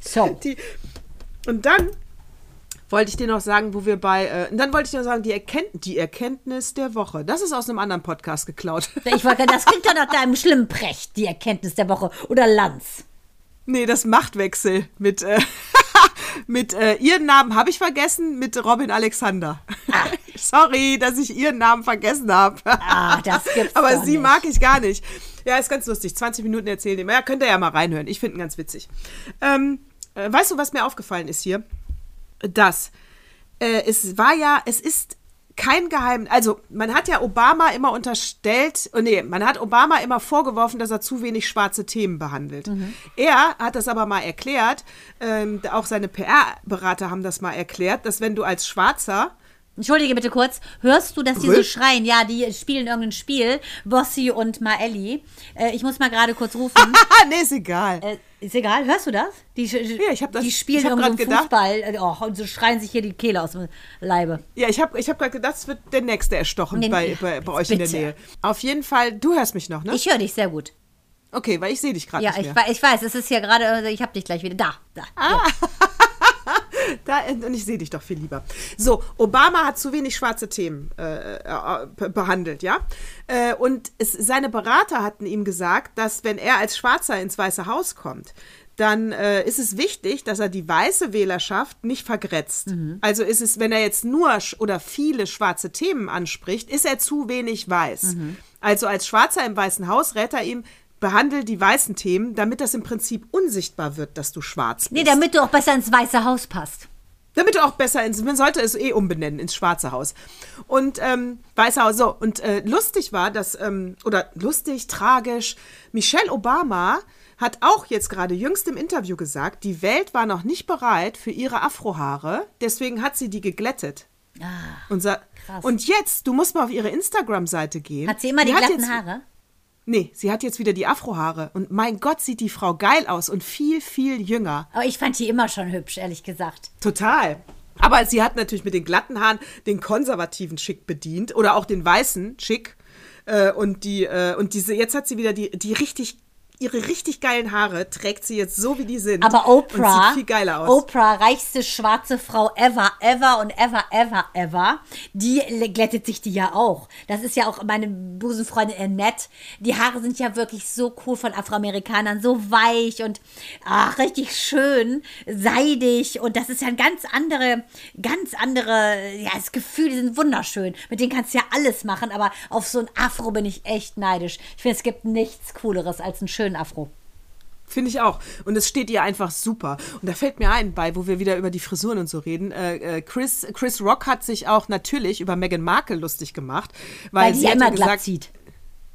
S2: So,
S1: Die, und dann wollte ich dir noch sagen, wo wir bei, äh, und dann wollte ich dir noch sagen, die, Erkennt die Erkenntnis der Woche. Das ist aus einem anderen Podcast geklaut. [LAUGHS]
S2: ich wollte, das klingt doch nach deinem schlimmen Precht, die Erkenntnis der Woche. Oder Lanz.
S1: Nee, das Machtwechsel mit, äh, [LAUGHS] mit äh, ihren Namen habe ich vergessen, mit Robin Alexander. [LAUGHS] Sorry, dass ich ihren Namen vergessen habe.
S2: Ah, das gibt's
S1: Aber sie
S2: nicht.
S1: mag ich gar nicht. Ja, ist ganz lustig. 20 Minuten erzählen dem. Ja, könnt ihr ja mal reinhören. Ich finde ihn ganz witzig. Ähm, äh, weißt du, was mir aufgefallen ist hier? Das. Äh, es war ja, es ist kein Geheimnis. Also, man hat ja Obama immer unterstellt, oh nee, man hat Obama immer vorgeworfen, dass er zu wenig schwarze Themen behandelt.
S2: Mhm.
S1: Er hat das aber mal erklärt, ähm, auch seine PR-Berater haben das mal erklärt, dass wenn du als Schwarzer
S2: Entschuldige bitte kurz, hörst du, dass die so schreien? Ja, die spielen irgendein Spiel, Bossi und Maelli. Äh, ich muss mal gerade kurz rufen. [LAUGHS]
S1: Ah, nee, ist egal.
S2: äh, ist egal, hörst du das? Die, ja,
S1: ich hab das-
S2: die spielen
S1: ich
S2: irgendeinen
S1: gedacht-
S2: Fußball äh, oh, und so schreien sich hier die Kehle aus dem Leibe.
S1: Ja, ich habe ich hab gerade gedacht, es wird der Nächste erstochen
S2: Nee,
S1: bei, bei, bei euch in der
S2: bitte.
S1: Nähe. Auf jeden Fall, du hörst mich noch, ne?
S2: Ich höre dich sehr gut.
S1: okay, weil ich sehe dich gerade
S2: Ja,
S1: nicht
S2: ich,
S1: mehr.
S2: wei- ich weiß, es ist hier gerade, äh, ich habe dich gleich wieder. Da, da.
S1: Ah.
S2: so. [LAUGHS]
S1: Da, und ich sehe dich doch viel lieber. So, Obama hat zu wenig schwarze Themen äh, äh, be- behandelt, ja? Äh, und es, seine Berater hatten ihm gesagt, dass wenn er als Schwarzer ins Weiße Haus kommt, dann äh, ist es wichtig, dass er die weiße Wählerschaft nicht vergrätzt. Also ist es, wenn er jetzt nur sch- oder viele schwarze Themen anspricht, ist er zu wenig weiß. Also als Schwarzer im Weißen Haus rät er ihm, behandle die weißen Themen, damit das im Prinzip unsichtbar wird, dass du schwarz bist.
S2: Nee, damit du auch besser ins Weiße Haus passt.
S1: Damit du auch besser ins, man sollte es eh umbenennen ins Schwarze Haus. Und ähm, Weiße Haus, so, und äh, lustig war, dass, ähm, oder lustig, tragisch, Michelle Obama hat auch jetzt gerade jüngst im Interview gesagt, die Welt war noch nicht bereit für ihre Afrohaare, deswegen hat sie die geglättet. und,
S2: Ah, krass.
S1: und jetzt, du musst mal auf ihre Instagram-Seite gehen.
S2: Hat sie immer die,
S1: hat
S2: glatten
S1: jetzt,
S2: Haare?
S1: Nee, sie hat jetzt wieder die Afrohaare. Und mein Gott, sieht die Frau geil aus und viel, viel jünger.
S2: Aber ich fand die immer schon hübsch, ehrlich gesagt.
S1: Total. Aber sie hat natürlich mit den glatten Haaren den konservativen Schick bedient oder auch den weißen Schick. Äh, und die, äh, und diese, jetzt hat sie wieder die, die richtig, ihre richtig geilen Haare, trägt sie jetzt so, wie die sind.
S2: Aber Oprah,
S1: sieht viel geiler aus.
S2: Oprah, reichste schwarze Frau ever, ever und ever, ever, ever, die glättet sich die ja auch. Das ist ja auch meine Busenfreundin Annette. Die Haare sind ja wirklich so cool von Afroamerikanern, so weich und ach, richtig schön, seidig und das ist ja ein ganz andere, ganz andere, ja, das Gefühl, die sind wunderschön. Mit denen kannst du ja alles machen, aber auf so ein Afro bin ich echt neidisch. Ich finde, es gibt nichts Cooleres als einen schönen Afro.
S1: Finde ich auch. Und es steht ihr einfach super. Und da fällt mir ein, bei, wo wir wieder über die Frisuren und so reden, äh, äh, Chris, Chris Rock hat sich auch natürlich über Meghan Markle lustig gemacht. Weil,
S2: Weil die
S1: sie
S2: ja immer
S1: gesagt,
S2: glatt zieht.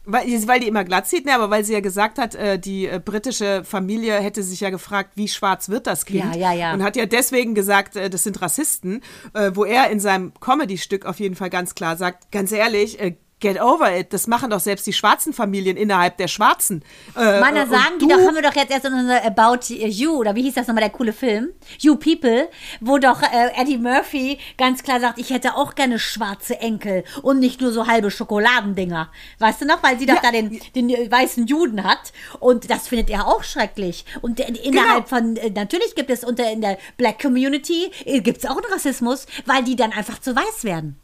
S1: Weil, weil die immer glatt sieht, ne, aber weil sie ja gesagt hat, äh, die äh, britische Familie hätte sich ja gefragt, wie schwarz wird das Kind?
S2: Ja, ja, ja.
S1: Und hat ja deswegen gesagt, äh, das sind Rassisten, äh, wo er in seinem Comedy-Stück auf jeden Fall ganz klar sagt, ganz ehrlich, äh, get over it, das machen doch selbst die schwarzen Familien innerhalb der Schwarzen. Äh,
S2: Meiner
S1: und
S2: sagen die doch, haben wir doch jetzt erst in unser About You, oder wie hieß das nochmal, der coole Film? You People, wo doch äh, Eddie Murphy ganz klar sagt, ich hätte auch gerne schwarze Enkel und nicht nur so halbe Schokoladendinger. Weißt du noch, weil sie doch da den, den weißen Juden hat und das findet er auch schrecklich. Und innerhalb von, äh, natürlich gibt es unter in der Black Community, äh, gibt es auch einen Rassismus, weil die dann einfach zu weiß werden.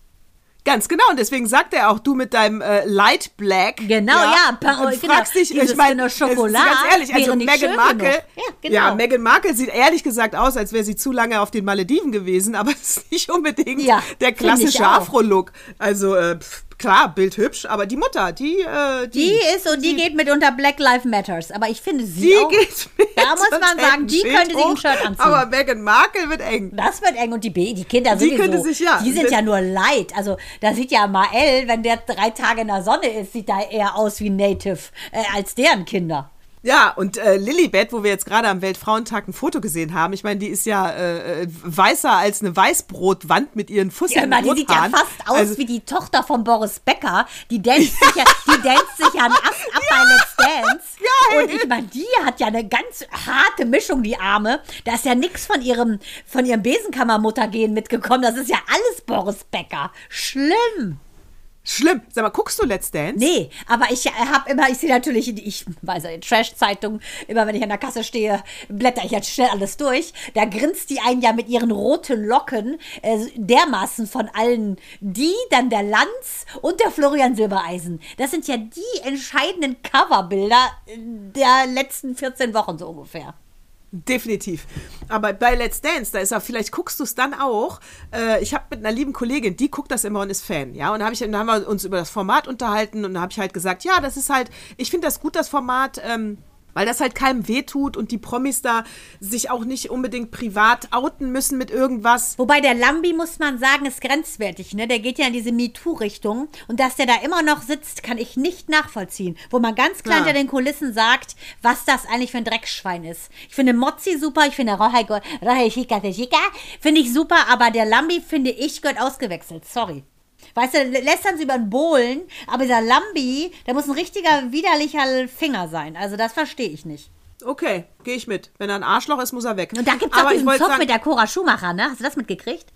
S1: Ganz genau, und deswegen sagt er auch, du mit deinem äh, Light Black.
S2: Genau, ja,
S1: ja
S2: und
S1: genau, fragst dich, ich meine,
S2: Schokolade
S1: ganz ehrlich, also Meghan Markle,
S2: ja, genau.
S1: ja, Meghan Markle sieht ehrlich gesagt aus, als wäre sie zu lange auf den Malediven gewesen, [LAUGHS] aber es ist nicht unbedingt
S2: Ja,
S1: der klassische. Afro-Look. Also, äh, pf, klar, bildhübsch, aber die Mutter, die, äh,
S2: Die ist und die geht mit unter Black Lives Matters. Aber ich finde sie
S1: die
S2: auch.
S1: geht mit.
S2: Da muss man sagen, die
S1: Schild
S2: könnte sich ein Shirt anziehen.
S1: Aber Meghan Markle wird eng.
S2: Das wird eng und die, Ba- die Kinder
S1: Die
S2: sowieso.
S1: könnte sich, ja.
S2: Die sind ja nur light. Also da sieht ja Mael, wenn der drei Tage in der Sonne ist, sieht da eher aus wie Native äh, als deren Kinder.
S1: Ja, und äh, Lilibet, wo wir jetzt gerade am Weltfrauentag ein Foto gesehen haben, ich meine, die ist ja äh, äh, weißer als eine Weißbrotwand mit ihren
S2: Ja,
S1: fussigen
S2: immer, die sieht ja fast aus
S1: Also,
S2: wie die Tochter von Boris Becker. Die danst [LAUGHS] sich ja, die danst sich ja einen Ast ab bei Let's Dance. [LAUGHS]
S1: Geil.
S2: Und ich meine, die hat ja eine ganz harte Mischung, die Arme. Da ist ja nichts von ihrem, von ihrem Besenkammermuttergehen mitgekommen. Das ist ja alles Boris Becker. Schlimm.
S1: Schlimm. Sag mal, guckst du Let's Dance?
S2: Nee, aber ich habe immer, ich sehe natürlich, ich weiß in Trash-Zeitungen, immer wenn ich an der Kasse stehe, blätter ich jetzt schnell alles durch. Da grinst die einen ja mit ihren roten Locken äh, dermaßen von allen die, dann der Lanz und der Florian Silbereisen. Das sind ja die entscheidenden Coverbilder der letzten 14 Wochen so ungefähr.
S1: Definitiv. Aber bei Let's Dance, da ist auch, vielleicht guckst du es dann auch. Äh, ich habe mit einer lieben Kollegin, die guckt das immer und ist Fan, ja. Und da, hab ich, dann haben wir uns über das Format unterhalten und da habe ich halt gesagt, ja, das ist halt, ich finde das gut, das Format. Ähm, weil das halt keinem wehtut und die Promis da sich auch nicht unbedingt privat outen müssen mit irgendwas.
S2: Wobei der Lambi, muss man sagen, ist grenzwertig. Ne? Der geht ja in diese MeToo-Richtung. Und dass der da immer noch sitzt, kann ich nicht nachvollziehen. Wo man ganz klar
S1: Ja.
S2: hinter den Kulissen sagt, was das eigentlich für ein Dreckschwein ist. Ich finde Mozzi super, ich finde Rohai Shika, finde ich super, aber der Lambi, finde ich, gehört ausgewechselt. Sorry. Weißt du, lä- lästern sie über den Bohlen, aber dieser Lambi, der muss ein richtiger widerlicher Finger sein. Also das verstehe ich nicht.
S1: Okay, gehe ich mit. Wenn er ein Arschloch ist, muss er weg.
S2: Und da gibt es auch diesen Zock mit der Cora Schumacher, ne? Hast du das mitgekriegt?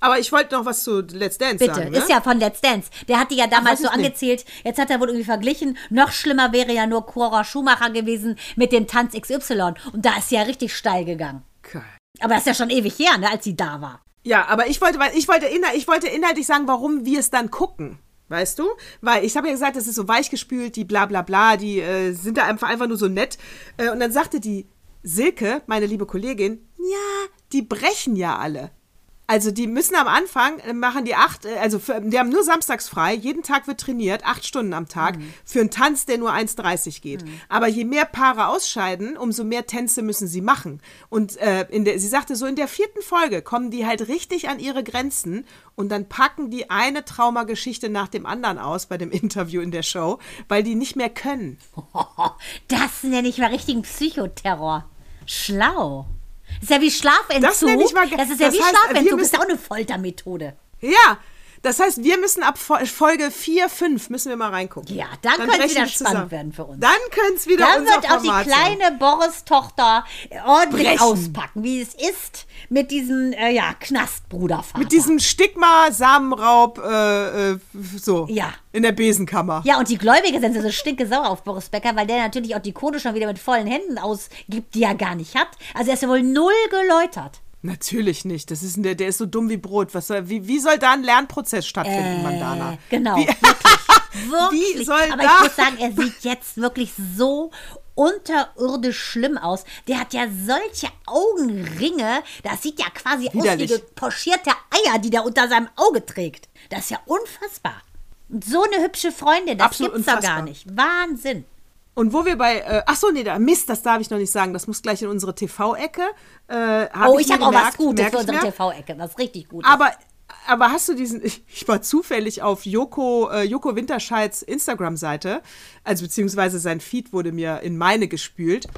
S1: aber ich wollte noch was zu Let's Dance
S2: Bitte,
S1: sagen. Ne?
S2: ist ja von Let's Dance. Der hat die ja damals
S1: weiß
S2: so angezählt. Jetzt hat er wohl irgendwie verglichen. Noch schlimmer wäre ja nur Cora Schumacher gewesen mit dem Tanz XY. Und da ist sie ja richtig steil gegangen.
S1: Geil.
S2: Aber das ist ja schon ewig her, ne, als sie da war.
S1: Ja, aber ich wollte, weil ich wollte, inhalt, ich wollte inhaltlich sagen, warum wir es dann gucken. Weißt du? Weil ich habe ja gesagt, das ist so weichgespült, die bla bla bla, die äh, sind da einfach, einfach nur so nett. Äh, und dann sagte die Silke, meine liebe Kollegin, ja, die brechen ja alle. Also die müssen am Anfang, äh, machen die acht, äh, also für, die haben nur samstags frei, jeden Tag wird trainiert, acht Stunden am Tag, für einen Tanz, der nur 1,30 geht. Aber je mehr Paare ausscheiden, umso mehr Tänze müssen sie machen. Und äh, in der, sie sagte, so in der vierten Folge kommen die halt richtig an ihre Grenzen und dann packen die eine Traumageschichte nach dem anderen aus bei dem [LAUGHS] Interview in der Show, weil die nicht mehr können. [LAUGHS]
S2: Das nenne ich mal richtigen Psychoterror. Schlau. Das ist ja wie Schlafentzug.
S1: Das nenne ich mal
S2: Das ist ja
S1: das
S2: wie
S1: heißt,
S2: Schlafentzug. Das ist ja auch eine Foltermethode.
S1: Ja, das heißt, wir müssen ab Fo- Folge 4, 5 müssen wir mal reingucken.
S2: Ja, dann könnte es wieder
S1: zusammen.
S2: spannend werden für uns.
S1: Dann könnte es wieder
S2: Dann wird auch die
S1: sein.
S2: kleine Boris-Tochter ordentlich
S1: Brechen.
S2: auspacken, wie es ist mit diesem äh, ja, Knastbrudervater.
S1: Mit diesem Stigma, Samenraub, äh, äh, so.
S2: Ja.
S1: In der Besenkammer.
S2: Ja, und die Gläubige sind so stinkesauer auf Boris Becker, weil der natürlich auch die Kohle schon wieder mit vollen Händen ausgibt, die er gar nicht hat. Also er ist ja wohl null geläutert.
S1: Natürlich nicht. Das ist der, der ist so dumm wie Brot. Was soll, wie, wie soll da ein Lernprozess stattfinden, Mandana?
S2: Genau,
S1: Wie,
S2: wirklich. [LAUGHS] wirklich.
S1: Wie soll
S2: Aber
S1: da-
S2: ich muss sagen, er sieht jetzt wirklich so unterirdisch schlimm aus. Der hat ja solche Augenringe. Das sieht ja quasi
S1: Widerlich.
S2: aus wie gepochierte Eier, die der unter seinem Auge trägt. Das ist ja unfassbar. Und so eine hübsche Freundin, das
S1: Absolut
S2: gibt's doch
S1: unfassbar.
S2: gar nicht. Wahnsinn.
S1: Und wo wir bei, äh, ach so, nee, da, Mist, das darf ich noch nicht sagen. Das muss gleich in unsere TV-Ecke. Äh, hab
S2: Oh, ich
S1: mir
S2: habe auch was Gutes für
S1: ich
S2: unsere. TV-Ecke. Was richtig Gutes.
S1: Aber, aber hast du diesen, [LAUGHS] ich, ich war zufällig auf Joko, äh, Joko Winterscheids Instagram-Seite, also beziehungsweise sein Feed wurde mir in meine gespült.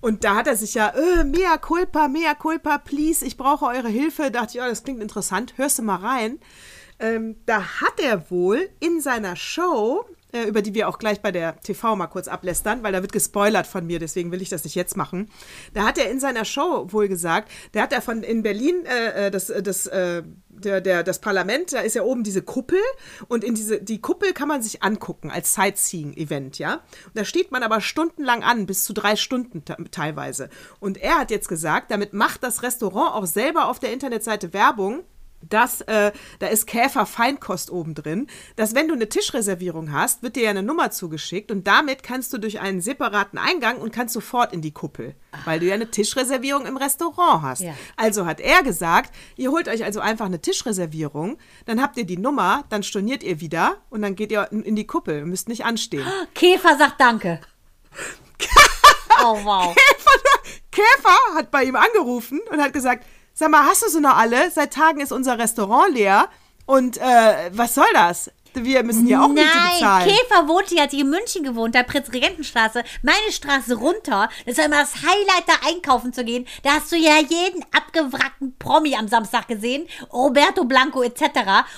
S1: Und da hat er sich ja, äh, mea culpa, mea culpa, please, ich brauche eure Hilfe. Da dachte ich, ja, das klingt interessant, hörst du mal rein. Ähm, da hat er wohl in seiner Show, über die wir auch gleich bei der TV mal kurz ablästern, weil da wird gespoilert von mir, deswegen will ich das nicht jetzt machen. Da hat er in seiner Show wohl gesagt, der hat er von in Berlin äh, äh, das, das, äh, der, der, das Parlament, da ist ja oben diese Kuppel und in diese, die Kuppel kann man sich angucken als Sightseeing-Event, ja. Und da steht man aber stundenlang an, bis zu drei Stunden te- teilweise. Und er hat jetzt gesagt, damit macht das Restaurant auch selber auf der Internetseite Werbung, dass äh, da ist Käfer Feinkost oben drin, dass wenn du eine Tischreservierung hast, wird dir ja eine Nummer zugeschickt und damit kannst du durch einen separaten Eingang und kannst sofort in die Kuppel, weil du ja eine Tischreservierung im Restaurant hast.
S2: Ja.
S1: Also hat er gesagt, ihr holt euch also einfach eine Tischreservierung, dann habt ihr die Nummer, dann storniert ihr wieder und dann geht ihr in die Kuppel, müsst nicht anstehen.
S2: Käfer sagt Danke. [LAUGHS] oh, wow.
S1: Käfer hat bei ihm angerufen und hat gesagt, sag mal, hast du sie noch alle? Seit Tagen ist unser Restaurant leer und äh, was soll das? Wir müssen ja auch Miete
S2: Nein,
S1: bezahlen.
S2: Käfer wohnte, die hat hier in München gewohnt, da Prinzregentenstraße, meine Straße runter. Das war immer das Highlight, da einkaufen zu gehen. Da hast du ja jeden abgewrackten Promi am Samstag gesehen, Roberto Blanco etc.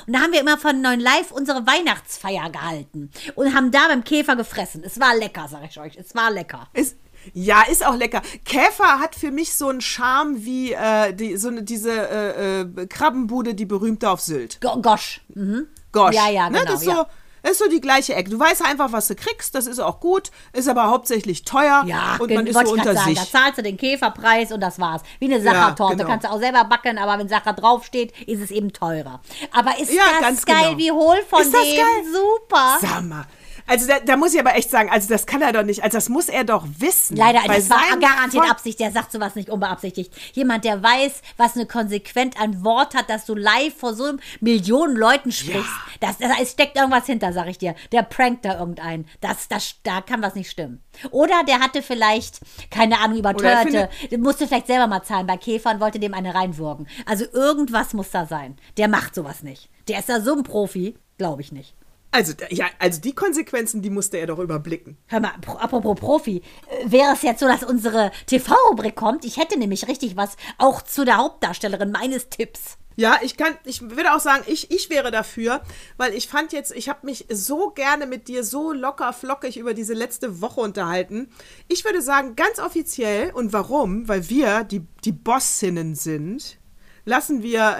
S2: Und da haben wir immer von Neuen Live unsere Weihnachtsfeier gehalten und haben da beim Käfer gefressen. Es war lecker, sag ich euch. Es war lecker.
S1: Ist, ja, ist auch lecker. Käfer hat für mich so einen Charme wie äh, die, so eine, diese äh, äh, Krabbenbude, die berühmte auf Sylt.
S2: Go Gosch. Mhm.
S1: Gosh.
S2: Ja, ja,
S1: ne?
S2: genau,
S1: Das ist,
S2: ja.
S1: so, das ist so die gleiche Ecke. Du weißt einfach, was du kriegst, das ist auch gut, ist aber hauptsächlich teuer
S2: Ja,
S1: und man ist so unter
S2: sagen,
S1: sich.
S2: Da zahlst du den Käferpreis und das war's. Wie eine Sachertorte.
S1: genau.
S2: Kannst du auch selber backen, aber wenn Sacher draufsteht, ist es eben teurer. Aber ist
S1: Ja,
S2: das
S1: ganz
S2: geil,
S1: genau.
S2: wie hohl von
S1: Ist das
S2: dem?
S1: geil?
S2: Super.
S1: Sag mal. Also da, da muss ich aber echt sagen, also das kann er doch nicht, also das muss er doch wissen.
S2: Leider, das war garantiert
S1: Volk-
S2: Absicht. Der sagt sowas nicht unbeabsichtigt. Jemand, der weiß, was eine konsequent ein Wort hat, dass du live vor so Millionen Leuten sprichst. Das, das, es steckt irgendwas hinter, sag ich dir. Der prankt da irgendeinen. Das, das, da kann was nicht stimmen. Oder der hatte vielleicht, keine Ahnung,
S1: er
S2: überteuerte, musste vielleicht selber mal zahlen bei Käfer und wollte dem eine reinwürgen. Also irgendwas muss da sein. Der macht sowas nicht. Der ist da so ein Profi, glaube ich nicht.
S1: Also, ja, also die Konsequenzen, die musste er doch überblicken.
S2: Hör mal, pro- apropos Profi, äh, wäre es jetzt so, dass unsere TV-Rubrik kommt? Ich hätte nämlich richtig was auch zu der Hauptdarstellerin meines Tipps.
S1: Ja, ich kann, ich würde auch sagen, ich, ich wäre dafür, weil ich fand jetzt, ich habe mich so gerne mit dir so locker flockig über diese letzte Woche unterhalten. Ich würde sagen, ganz offiziell, und warum? Weil wir die, die Bossinnen sind, lassen wir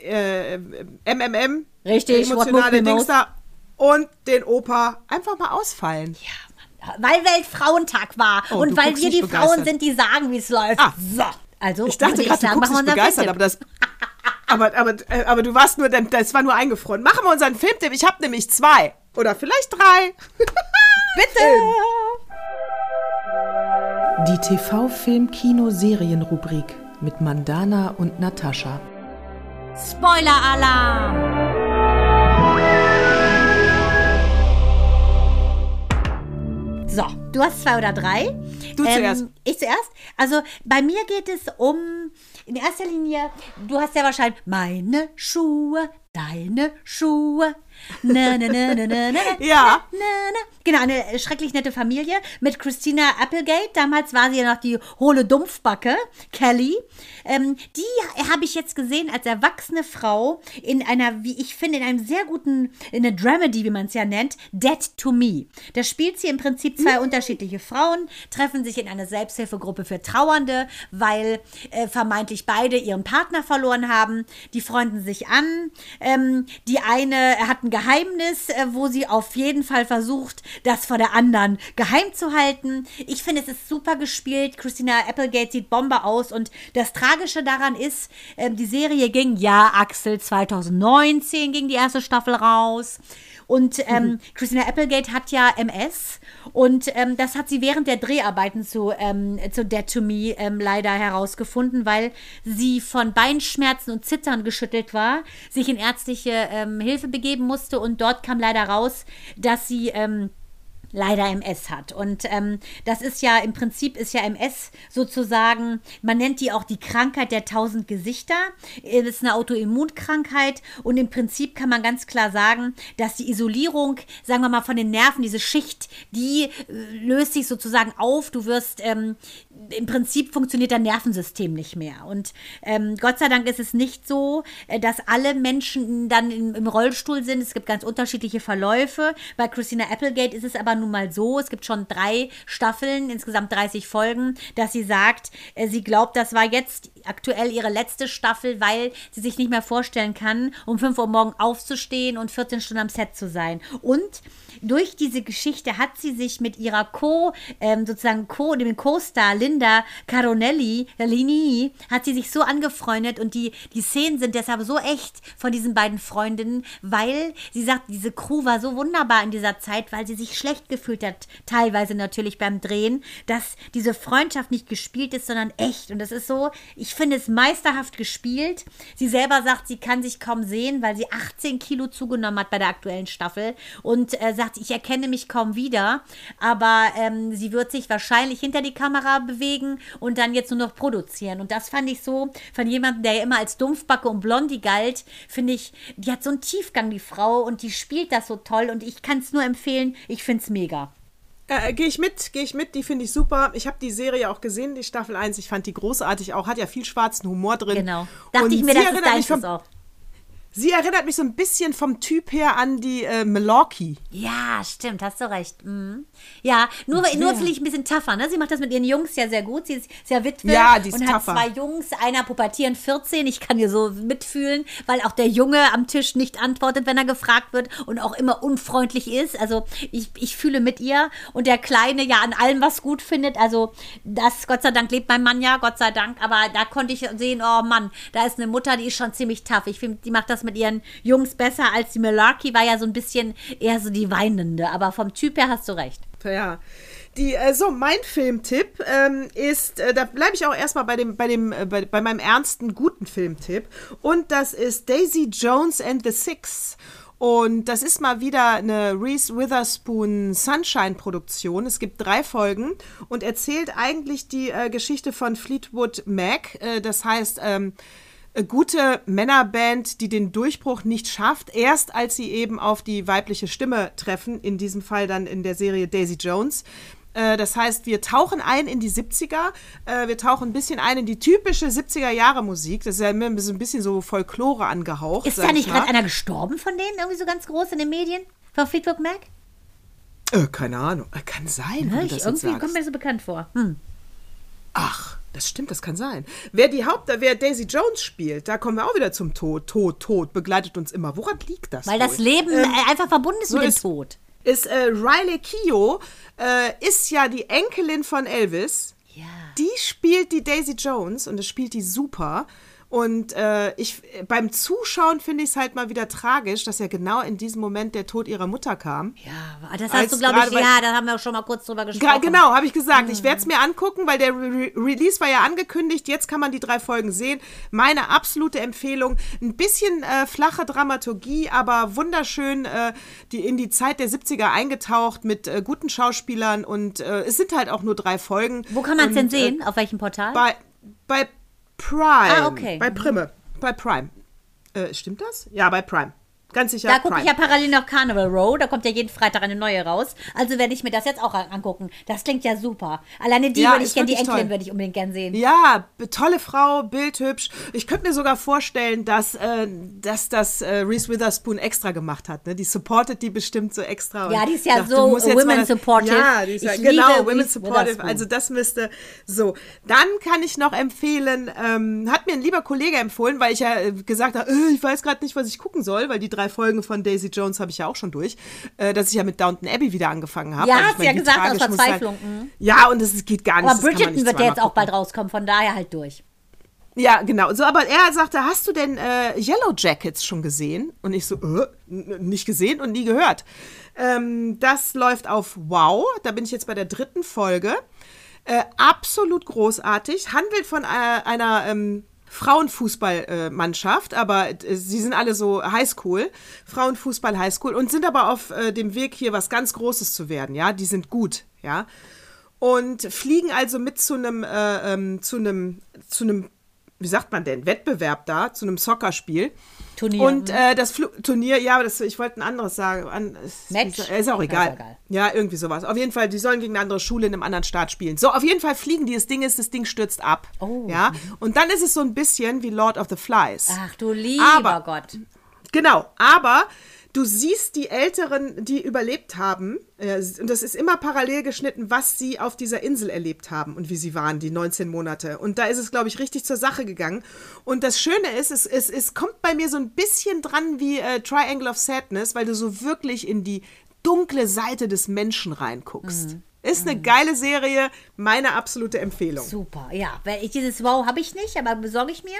S1: äh, äh, MMM,
S2: Richtig,
S1: emotionale Dings da und den Opa einfach mal ausfallen.
S2: Weil Weltfrauentag war
S1: Oh,
S2: und weil wir
S1: nicht
S2: die
S1: begeistert.
S2: Frauen sind, die sagen, wie es läuft.
S1: Ah.
S2: So, also
S1: Ich dachte gerade, du
S2: sagen,
S1: guckst
S2: unseren
S1: begeistert, aber das. [LAUGHS] Aber, aber, äh, aber du warst nur, das war nur eingefroren. Machen wir unseren Filmtipp. Ich habe nämlich zwei. Oder vielleicht drei. [LAUGHS]
S2: Bitte!
S1: Die TV-Film-Kino-Serien-Rubrik mit Mandana und Natascha.
S2: Spoiler-Alarm! Du hast zwei oder drei. Ähm,
S1: Du zuerst.
S2: Ich zuerst. Also bei mir geht es um, in erster Linie, du hast ja wahrscheinlich meine Schuhe, deine Schuhe. Na, na, na, na, na, na,
S1: Ja.
S2: Na, na. Genau, eine schrecklich nette Familie mit Christina Applegate. Damals war sie ja noch die hohle Dumpfbacke, Kelly. Ähm, die habe ich jetzt gesehen als erwachsene Frau in einer, wie ich finde, in einem sehr guten, in einer Dramedy, wie man es ja nennt, Dead to Me. Da spielt sie im Prinzip zwei unterschiedliche Frauen, treffen sich in einer Selbsthilfegruppe für Trauernde, weil äh, vermeintlich beide ihren Partner verloren haben. Die freunden sich an. Ähm, die eine hat ein Geheimnis, äh, wo sie auf jeden Fall versucht, das vor der anderen geheim zu halten. Ich finde, es ist super gespielt. Christina Applegate sieht Bombe aus und das Tragische daran ist, ähm, die Serie ging, ja, Axel, 2019 ging die erste Staffel raus. Und ähm, Christina Applegate hat ja MS und ähm, das hat sie während der Dreharbeiten zu, ähm, zu Dead to Me ähm, leider herausgefunden, weil sie von Beinschmerzen und Zittern geschüttelt war, sich in ärztliche ähm, Hilfe begeben musste und dort kam leider raus, dass sie ähm, leider MS hat. Und ähm, das ist ja im Prinzip ist ja MS sozusagen, man nennt die auch die Krankheit der tausend Gesichter. Es ist eine Autoimmunkrankheit und im Prinzip kann man ganz klar sagen, dass die Isolierung, sagen wir mal, von den Nerven, diese Schicht, die äh, löst sich sozusagen auf. Du wirst ähm, im Prinzip funktioniert dein Nervensystem nicht mehr. Und ähm, Gott sei Dank ist es nicht so, äh, dass alle Menschen dann im, im Rollstuhl sind. Es gibt ganz unterschiedliche Verläufe. Bei Christina Applegate ist es aber nun mal so, es gibt schon drei Staffeln, insgesamt 30 Folgen, dass sie sagt, äh, sie glaubt, das war jetzt aktuell ihre letzte Staffel, weil sie sich nicht mehr vorstellen kann, um 5 Uhr morgen aufzustehen und 14 Stunden am Set zu sein. Und durch diese Geschichte hat sie sich mit ihrer Co, ähm, sozusagen Co, dem Co-Star Linda Linda Caronelli, Lini, hat sie sich so angefreundet und die, die Szenen sind deshalb so echt von diesen beiden Freundinnen, weil sie sagt, diese Crew war so wunderbar in dieser Zeit, weil sie sich schlecht gefühlt hat, teilweise natürlich beim Drehen, dass diese Freundschaft nicht gespielt ist, sondern echt. Und das ist so, ich finde es meisterhaft gespielt. Sie selber sagt, sie kann sich kaum sehen, weil sie 18 Kilo zugenommen hat bei der aktuellen Staffel und äh, sagt, ich erkenne mich kaum wieder, aber ähm, sie wird sich wahrscheinlich hinter die Kamera bewegen und dann jetzt nur noch produzieren. Und das fand ich so von jemandem, der ja immer als Dumpfbacke und Blondie galt, finde ich, die hat so einen Tiefgang, die Frau, und die spielt das so toll und ich kann es nur empfehlen. Ich finde es mega.
S1: Äh, gehe ich mit, gehe ich mit, die finde ich super. Ich habe die Serie auch gesehen, die Staffel 1. Ich fand die großartig auch, hat ja viel schwarzen Humor drin.
S2: Genau. Dachte und ich mir, das ist deins auch.
S1: Sie erinnert mich so ein bisschen vom Typ her an die äh, Milwaukee.
S2: Ja, stimmt, hast du recht. Mhm. Ja, nur, okay. nur finde ich ein bisschen tougher. Ne? Sie macht das mit ihren Jungs ja sehr gut. Sie ist sehr Witwe
S1: ja, die ist
S2: und
S1: tougher.
S2: hat zwei Jungs, einer pubertieren 14. Ich kann ihr so mitfühlen, weil auch der Junge am Tisch nicht antwortet, wenn er gefragt wird und auch immer unfreundlich ist. Also ich, ich fühle mit ihr und der Kleine ja an allem was gut findet. Also das, Gott sei Dank, lebt mein Mann ja, Gott sei Dank. Aber da konnte ich sehen, oh Mann, da ist eine Mutter, die ist schon ziemlich tough. Ich finde, die macht das mit ihren Jungs besser als die Malarkey, war ja so ein bisschen eher so die Weinende. Aber vom Typ her hast du recht.
S1: Ja. Die, äh, so, mein Filmtipp ähm, ist, äh, da bleibe ich auch erstmal bei dem, bei dem, äh, bei, bei meinem ernsten, guten Filmtipp. Und das ist Daisy Jones and the Six. Und das ist mal wieder eine Reese Witherspoon Sunshine-Produktion. Es gibt drei Folgen und erzählt eigentlich die äh, Geschichte von Fleetwood Mac. Äh, das heißt, ähm, äh, gute Männerband, die den Durchbruch nicht schafft, erst als sie eben auf die weibliche Stimme treffen, in diesem Fall dann in der Serie Daisy Jones. Äh, das heißt, wir tauchen ein in die 70er, äh, wir tauchen ein bisschen ein in die typische 70er-Jahre-Musik. Das ist ja immer ein bisschen so Folklore angehaucht.
S2: Ist da nicht gerade einer gestorben von denen, irgendwie so ganz groß in den Medien? Von Fleetwood Mac?
S1: Äh, keine Ahnung. Kann sein.
S2: Ja, ich, irgendwie kommt mir so bekannt vor. Hm.
S1: Ach. Das stimmt, das kann sein. Wer die Haupt, wer Daisy Jones spielt, da kommen wir auch wieder zum Tod. Tod, Tod begleitet uns immer. Woran liegt das?
S2: Weil wohl? das Leben ähm, äh, einfach verbunden ist so mit dem Tod.
S1: Ist äh, Riley Keough äh, ist ja die Enkelin von Elvis.
S2: Ja.
S1: Die spielt die Daisy Jones und das spielt die super. Und äh, ich, beim Zuschauen finde ich es halt mal wieder tragisch, dass ja genau in diesem Moment der Tod ihrer Mutter kam.
S2: Ja, das hast du, glaube ich, ja, da haben wir auch schon mal kurz drüber gesprochen.
S1: Genau, habe ich gesagt. Mhm. Ich werde es mir angucken, weil der Re Release war ja angekündigt. Jetzt kann man die drei Folgen sehen. Meine absolute Empfehlung. Ein bisschen äh, flache Dramaturgie, aber wunderschön äh, die, in die Zeit der 70er eingetaucht mit äh, guten Schauspielern. Und äh, es sind halt auch nur drei Folgen.
S2: Wo kann man es denn sehen? Auf welchem Portal?
S1: Bei, bei Prime.
S2: Ah, okay.
S1: Bei Prime. Bei Prime. Äh, stimmt das? Ja, bei Prime. Ganz sicher.
S2: Da gucke ich ja parallel noch Carnival Row. Da kommt ja jeden Freitag eine neue raus. Also werde ich mir das jetzt auch angucken. Das klingt ja super. Alleine die ja, würde ich gerne, die Enkelin würde ich unbedingt gerne sehen.
S1: Ja, tolle Frau, bildhübsch. Ich könnte mir sogar vorstellen, dass, äh, dass das äh, Reese Witherspoon extra gemacht hat. Ne? Die supportet die bestimmt so extra.
S2: Ja, die ist ja sagt, so Women Supportive.
S1: Ja, die ist ja, genau, Women Supportive. Also das müsste so. Dann kann ich noch empfehlen, ähm, hat mir ein lieber Kollege empfohlen, weil ich ja äh, gesagt habe, äh, ich weiß gerade nicht, was ich gucken soll, weil die drei drei Folgen von Daisy Jones habe ich ja auch schon durch, äh, dass ich ja mit Downton Abbey wieder angefangen habe.
S2: Ja, also, hast du ja gesagt, aus Verzweiflung.
S1: Mhm. ja, und es geht gar nicht.
S2: Aber Bridgerton wird ja jetzt auch bald rauskommen, von daher halt durch.
S1: Ja, genau. So, aber er sagte, hast du denn äh, Yellow Jackets schon gesehen? Und ich so, äh, nicht gesehen und nie gehört. Ähm, das läuft auf Wow. Da bin ich jetzt bei der dritten Folge. Äh, absolut großartig. Handelt von äh, einer ähm, Frauenfußballmannschaft, aber äh, sie sind alle so Highschool, Frauenfußball Highschool und sind aber auf äh, dem Weg hier was ganz Großes zu werden, ja, die sind gut, ja. Und fliegen also mit zu einem äh, ähm, zu einem zu einem wie sagt man denn, Wettbewerb da, zu einem Soccerspiel.
S2: Turnier.
S1: Und ne? äh, das Fl Turnier, ja, das, ich wollte ein anderes sagen. An,
S2: Match?
S1: Ist, ist auch egal. Ist egal. Ja, irgendwie sowas. Auf jeden Fall, die sollen gegen eine andere Schule in einem anderen Staat spielen. So, auf jeden Fall fliegen die. Das Ding ist, das Ding stürzt ab.
S2: Oh.
S1: Ja. Und dann ist es so ein bisschen wie Lord of the Flies.
S2: Ach du lieber
S1: aber,
S2: Gott.
S1: Genau, aber du siehst die Älteren, die überlebt haben, äh, und das ist immer parallel geschnitten, was sie auf dieser Insel erlebt haben und wie sie waren, die 19 Monate. Und da ist es, glaube ich, richtig zur Sache gegangen. Und das Schöne ist, es, es, es kommt bei mir so ein bisschen dran wie äh, Triangle of Sadness, weil du so wirklich in die dunkle Seite des Menschen reinguckst. Mhm. Ist eine geile Serie, meine absolute Empfehlung.
S2: Super, ja. Weil ich dieses Wow habe ich nicht, aber besorge ich mir.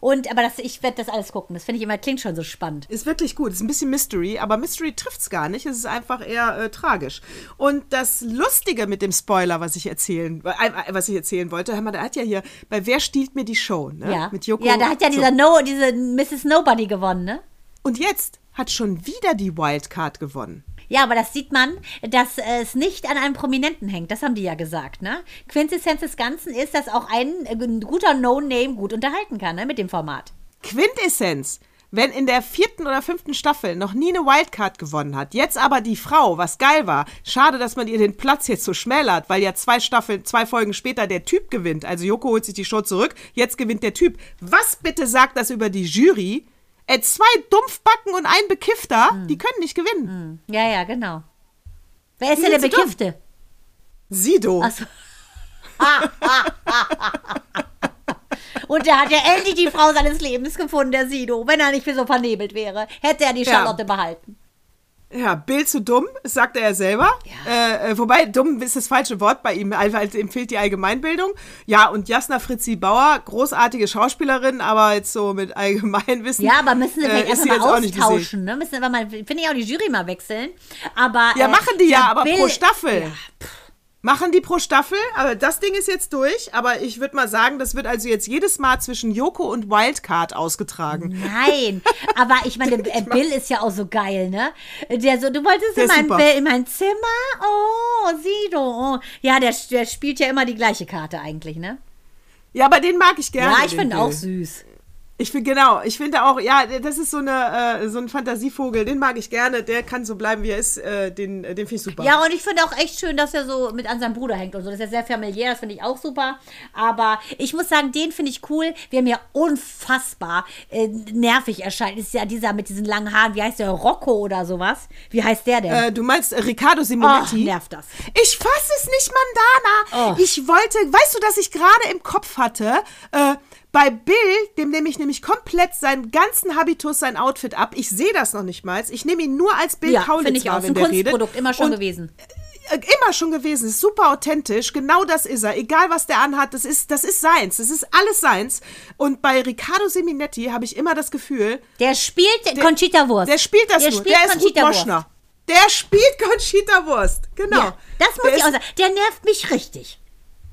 S2: Und aber das, ich werde das alles gucken. Das finde ich immer, klingt schon so spannend.
S1: Ist wirklich gut. Ist ein bisschen Mystery, aber Mystery trifft es gar nicht. Es ist einfach eher äh, tragisch. Und das Lustige mit dem Spoiler, was ich erzählen, äh, was ich erzählen wollte, hör mal, der hat ja hier bei Wer stiehlt mir die Show, ne?
S2: Ja.
S1: Mit Joko.
S2: ja, da hat ja
S1: so.
S2: dieser no, diese Mrs. Nobody gewonnen, ne?
S1: Und jetzt hat schon wieder die Wildcard gewonnen.
S2: Ja, aber das sieht man, dass es nicht an einem Prominenten hängt. Das haben die ja gesagt, ne? Quintessenz des Ganzen ist, dass auch ein, ein guter No-Name gut unterhalten kann, ne? Mit dem Format.
S1: Quintessenz. Wenn in der vierten oder fünften Staffel noch nie eine Wildcard gewonnen hat, jetzt aber die Frau, was geil war, schade, dass man ihr den Platz jetzt so schmälert, weil ja zwei Staffeln, zwei Folgen später der Typ gewinnt. Also Joko holt sich die Show zurück, jetzt gewinnt der Typ. Was bitte sagt das über die Jury? Äh, zwei Dumpfbacken und ein Bekiffter, die können nicht gewinnen.
S2: Ja, ja, genau. Wer ist denn der
S1: so.
S2: Bekiffte?
S1: Sido.
S2: Achso. [LAUGHS] Und da hat er endlich die Frau seines Lebens gefunden, der Sido. Wenn er nicht für so vernebelt wäre, hätte er die
S1: Ja.
S2: Charlotte behalten.
S1: Ja, Bill zu dumm, sagt er ja selber. Äh, äh, wobei, dumm ist das falsche Wort bei ihm, einfach ihm fehlt die Allgemeinbildung. Ja, und Jasna Fritzi Bauer, großartige Schauspielerin, aber jetzt so mit Allgemeinwissen.
S2: Ja, aber müssen sie
S1: äh,
S2: vielleicht
S1: sie
S2: mal
S1: jetzt auch nicht gesehen.
S2: austauschen. Ne? Müssen aber mal, finde ich auch die Jury mal wechseln. Aber,
S1: Ja,
S2: äh,
S1: machen die ja, aber
S2: Bill-
S1: pro Staffel.
S2: Ja,
S1: Machen die pro Staffel, aber das Ding ist jetzt durch. Aber ich würde mal sagen, das wird also jetzt jedes Mal zwischen Joko und Wildcard ausgetragen.
S2: Nein, aber ich meine, [LAUGHS] äh, Bill ist ja auch so geil, ne? Der so, du wolltest
S1: Der
S2: in mein. Bill, in mein Zimmer? Oh, Sido. Oh. Ja, der, der spielt ja immer die gleiche Karte eigentlich, ne?
S1: Ja, aber den mag ich gerne.
S2: Ja, ich finde auch süß.
S1: Ich finde genau, ich finde auch, ja, das ist so eine äh, so ein Fantasievogel, den mag ich gerne, der kann so bleiben, wie er ist, äh, den, äh, den finde ich super.
S2: Ja, und ich finde auch echt schön, dass er so mit an seinem Bruder hängt und so. Das ist ja sehr familiär, das finde ich auch super. Aber ich muss sagen, den finde ich cool. Wer mir unfassbar äh, nervig erscheint, ist ja dieser mit diesen langen Haaren. Wie heißt der? Rocco oder sowas? Wie heißt der denn?
S1: Äh, du meinst äh, Riccardo
S2: Oh,
S1: Simonetti?
S2: nervt das.
S1: Ich fasse es nicht, Mandana.
S2: Oh.
S1: Ich wollte, weißt du, dass ich gerade im Kopf hatte, bei Bill, dem nehme ich nämlich komplett seinen ganzen Habitus, sein Outfit ab. Ich sehe das noch nicht mal. Ich nehme ihn nur als Bill
S2: Ja,
S1: Kaulitz
S2: finde ich
S1: wahr,
S2: auch.
S1: wenn
S2: Ein
S1: der redet.
S2: Kunstprodukt, immer schon
S1: Und
S2: gewesen.
S1: äh, immer schon gewesen. Ist super authentisch. Genau das ist er. Egal was der anhat, das ist, das ist seins. Das ist alles seins. Und bei Riccardo Seminetti habe ich immer das Gefühl,
S2: Der spielt Conchita Wurst.
S1: der spielt das
S2: der
S1: nur.
S2: Spielt
S1: der ist Ruth
S2: Conchita Wurst.
S1: Moschner. Der spielt Conchita Wurst. Genau.
S2: Ja, das muss
S1: Der
S2: ich auch
S1: ist-
S2: sagen. Der nervt mich richtig.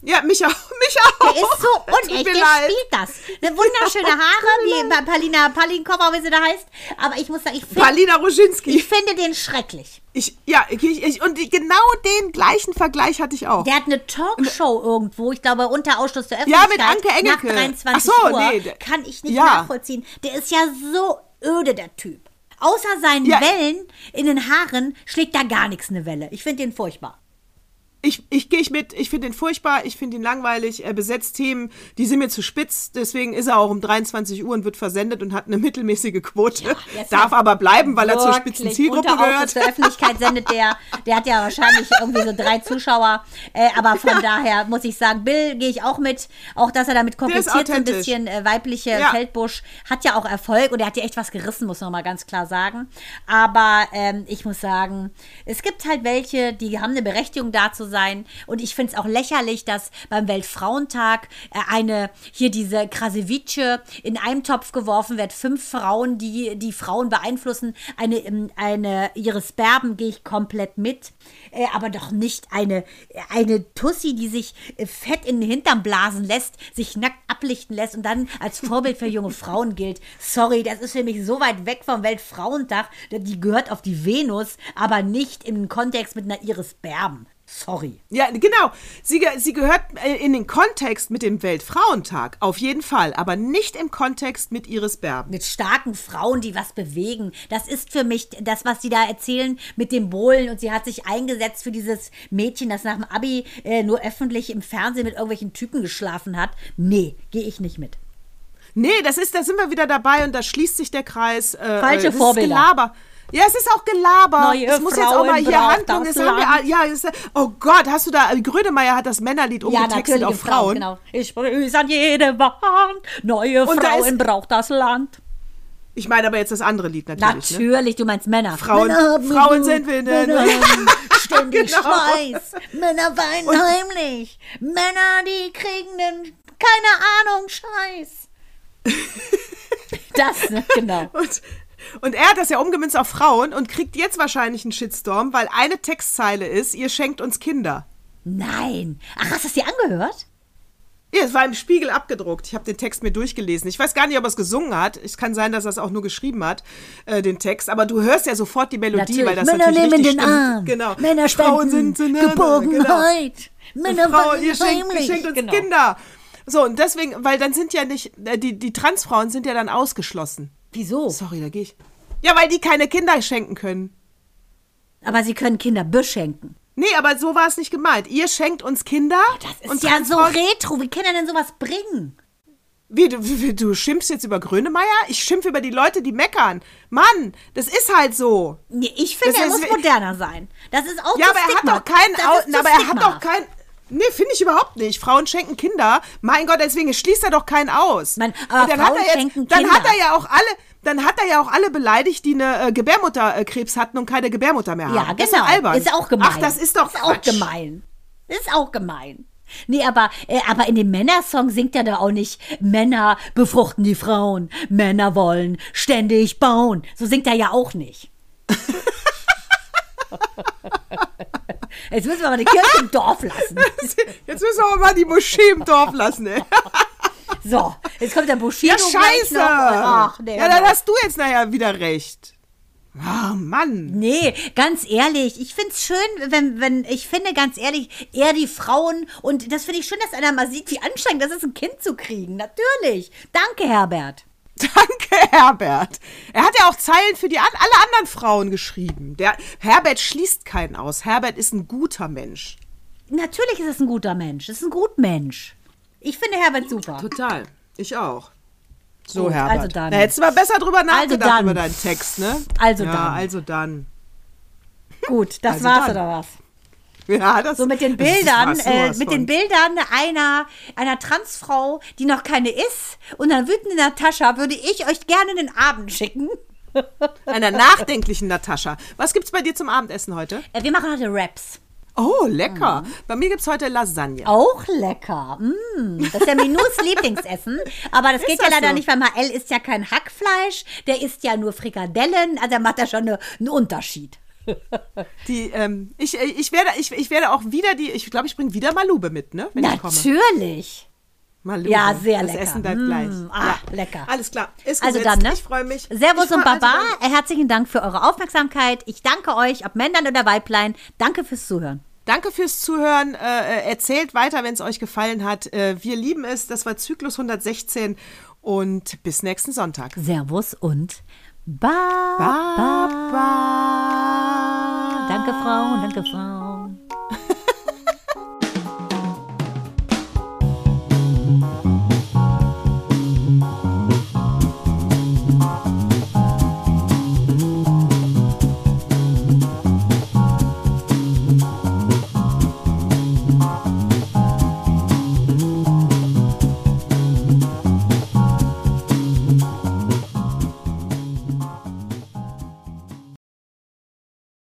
S1: Ja, mich auch. [LAUGHS] Mich auch.
S2: Der ist so [LAUGHS] unecht, der
S1: leid.
S2: spielt das. Eine wunderschöne [LAUGHS] Haare, wie bei Palina Palinkova, wie sie da heißt. Aber ich muss sagen, ich finde
S1: Palina Roginski.
S2: ich finde den schrecklich.
S1: Ich, ja, ich, ich, und die, genau den gleichen Vergleich hatte ich auch.
S2: Der hat eine Talkshow irgendwo, ich glaube, unter Ausschluss der
S1: Ja,
S2: Öffentlichkeit.
S1: mit Anke Engelke.
S2: Nach 23
S1: Ach so,
S2: Uhr.
S1: nee, der-
S2: Kann ich nicht
S1: Ja.
S2: nachvollziehen. Der ist ja so öde, der Typ. Außer seinen
S1: Ja.
S2: Wellen in den Haaren schlägt da gar nichts eine Welle. Ich finde den furchtbar.
S1: Ich, ich gehe ich mit, ich finde ihn furchtbar, ich finde ihn langweilig, er besetzt Themen, die sind mir zu spitz, deswegen ist er auch um 23 Uhr und wird versendet und hat eine mittelmäßige Quote.
S2: ist
S1: Darf
S2: ja
S1: aber bleiben, weil er zur spitzen Zielgruppe gehört.
S2: der Öffentlichkeit sendet der. Der hat ja wahrscheinlich irgendwie so drei Zuschauer. Äh, aber von daher muss ich sagen, Bill gehe ich auch mit. Auch, dass er damit kompliziert so ein bisschen äh, weibliche
S1: Ja.
S2: Feldbusch hat ja auch Erfolg und er hat ja echt was gerissen, muss man mal ganz klar sagen. Aber ähm, ich muss sagen, es gibt halt welche, die haben eine Berechtigung da zu sein. Und ich finde es auch lächerlich, dass beim Weltfrauentag äh, eine hier diese Krasewice in einem Topf geworfen wird. Fünf Frauen, die die Frauen beeinflussen. Eine, ähm, eine Iris Berben gehe ich komplett mit. Äh, aber doch nicht eine, eine Tussi, die sich äh, fett in den Hintern blasen lässt, sich nackt ablichten lässt und dann als Vorbild für junge Frauen gilt. Sorry, das ist für mich so weit weg vom Weltfrauentag. Die gehört auf die Venus, aber nicht den Kontext mit einer Iris Berben. Sorry.
S1: Ja, genau. Sie, sie gehört äh, in den Kontext mit dem Weltfrauentag, auf jeden Fall, aber nicht im Kontext mit Iris Berben.
S2: Mit starken Frauen, die was bewegen. Das ist für mich das, was sie da erzählen mit dem Bohlen. Und sie hat sich eingesetzt für dieses Mädchen, das nach dem Abi äh, nur öffentlich im Fernsehen mit irgendwelchen Typen geschlafen hat. Nee, gehe ich nicht mit.
S1: Nee, das ist, da sind wir wieder dabei und da schließt sich der Kreis. Äh,
S2: Falsche
S1: äh, das
S2: Vorbilder.
S1: Gelaber. Ja, es ist auch Gelaber.
S2: Neue
S1: es muss jetzt auch
S2: Frauen
S1: mal hier Handlung.
S2: das
S1: haben wir, ja, es oh Gott, hast du da, Grönemeyer hat das Männerlied umgetextet auf
S2: im
S1: Frauen.
S2: genau. Ich grüße an jede Wand. Neue
S1: Und da
S2: Frauen
S1: ist-
S2: braucht das Land.
S1: Ich meine aber jetzt das andere Lied natürlich. Ne?
S2: Natürlich, du meinst Männer.
S1: Frauen-
S2: Männer
S1: Frauen sind wir, ne,
S2: Männer
S1: ne.
S2: ständig [LAUGHS]
S1: genau.
S2: Schweiß. Männer weinen heimlich. Männer, die kriegen den, keine Ahnung, Scheiß. [LAUGHS] Das, ne? genau.
S1: Und, und er hat das ja umgemünzt auf Frauen und kriegt jetzt wahrscheinlich einen Shitstorm, weil eine Textzeile ist, ihr schenkt uns Kinder.
S2: Nein. Ach, hast du es dir angehört?
S1: Ja, es war im Spiegel abgedruckt. Ich habe den Text mir durchgelesen. Ich weiß gar nicht, ob er es gesungen hat. Es kann sein, dass er es auch nur geschrieben hat, äh, den Text. Aber du hörst ja sofort die Melodie,
S2: Natürlich.
S1: weil das
S2: Männer
S1: natürlich
S2: nehmen den
S1: stimmt.
S2: Arm.
S1: Genau.
S2: Männer
S1: Frauen sind ne,
S2: Geborgenheit.
S1: Genau.
S2: Männer
S1: Frauen, ihr schenkt, ihr schenkt uns
S2: Genau.
S1: Kinder. So, und deswegen, weil dann sind ja nicht, äh, die, die Transfrauen sind ja dann ausgeschlossen.
S2: Wieso?
S1: Sorry, da gehe ich. Ja, weil die keine Kinder schenken können.
S2: Aber sie können Kinder beschenken.
S1: Nee, aber so war es nicht gemeint. Ihr schenkt uns Kinder.
S2: Das ist
S1: und
S2: ja so retro. Wie kann er denn sowas bringen?
S1: Wie, du, wie, du schimpfst jetzt über Grönemeyer? Ich schimpfe über die Leute, die meckern. Mann, das ist halt so.
S2: Nee, ich finde,
S1: Das
S2: er
S1: ist
S2: muss moderner sein. Das ist auch
S1: Ja, aber er hat doch keinen. Aber er hat doch kein. Nee, finde ich überhaupt nicht. Frauen schenken Kinder. Mein Gott, deswegen schließt er doch keinen aus.
S2: Mann, aber
S1: dann
S2: Frauen
S1: hat er jetzt,
S2: schenken
S1: Dann hat
S2: Kinder.
S1: er ja auch alle. Dann hat er ja auch alle beleidigt, die eine äh, Gebärmutterkrebs hatten und keine Gebärmutter mehr haben.
S2: Ja,
S1: Das
S2: genau.
S1: ist, doch albern.
S2: Ist auch gemein.
S1: Ach, das ist doch
S2: ist auch gemein. Ist auch gemein. Nee, aber, äh, aber in dem Männersong singt er da auch nicht, Männer befruchten die Frauen, Männer wollen ständig bauen. So singt er ja auch nicht. [LAUGHS] Jetzt müssen wir mal die Kirche im Dorf lassen. [LAUGHS]
S1: Jetzt müssen wir mal die Moschee im Dorf lassen, ey. [LAUGHS]
S2: So, jetzt kommt der Bushido
S1: Ja, scheiße.
S2: noch. Ach, nee,
S1: ja, dann hast du jetzt nachher wieder recht. Ah, Mann.
S2: Nee, ganz ehrlich, ich find's schön, wenn, wenn, ich finde ganz ehrlich, eher die Frauen, und das finde ich schön, dass einer mal sieht, wie anstrengend das ist, ein Kind zu kriegen. Natürlich. Danke, Herbert. [LAUGHS]
S1: Danke, Herbert. Er hat ja auch Zeilen für die an, alle anderen Frauen geschrieben. Der Herbert schließt keinen aus. Herbert ist ein guter Mensch.
S2: Natürlich ist es ein guter Mensch. Es ist ein Gutmensch. Ich finde Herbert super.
S1: Total. Ich auch. So,
S2: Gut,
S1: Herbert.
S2: also dann.
S1: Da hättest du mal besser drüber nachgedacht
S2: dann.
S1: über deinen Text, ne?
S2: Also
S1: ja,
S2: dann.
S1: also dann.
S2: Gut, das
S1: Also
S2: war's
S1: dann.
S2: oder was?
S1: Ja, das,
S2: So mit den
S1: ist
S2: Bildern, äh, mit
S1: von.
S2: den Bildern einer, einer Transfrau, die noch keine ist, und einer wütenden Natascha würde ich euch gerne den Abend schicken. [LAUGHS]
S1: Einer nachdenklichen Natascha. Was gibt's bei dir zum Abendessen heute?
S2: Äh, wir machen heute Raps.
S1: Oh, lecker.
S2: Mhm.
S1: Bei mir gibt's heute Lasagne.
S2: Auch lecker. Mm, das ist ja Minus [LAUGHS] Lieblingsessen. Aber das geht ja
S1: das
S2: leider
S1: so?
S2: nicht, weil Mael isst ja kein Hackfleisch. Der isst ja nur Frikadellen. Also er macht da schon eine, einen Unterschied.
S1: Die, ähm, ich, äh, ich, werde, ich, ich werde auch wieder die, ich glaube, ich bringe wieder Malube mit, ne? Wenn.
S2: Natürlich.
S1: Malube.
S2: Ja, sehr
S1: das
S2: lecker.
S1: Essen bleibt
S2: Mm,
S1: gleich.
S2: ah, lecker.
S1: Alles klar. Ist
S2: Also
S1: gesetzt.
S2: dann, ne?
S1: Ich freue mich.
S2: Servus
S1: freu-
S2: und Baba.
S1: also
S2: Herzlichen Dank für eure Aufmerksamkeit. Ich danke euch, ob Männern oder Weiblein. Danke fürs Zuhören.
S1: Danke fürs Zuhören. Äh, erzählt weiter, wenn es euch gefallen hat. Äh, wir lieben es. Das war Zyklus 116 und bis nächsten Sonntag.
S2: Servus und Baba.
S1: Baba.
S2: Danke, Frau. Danke, Frau.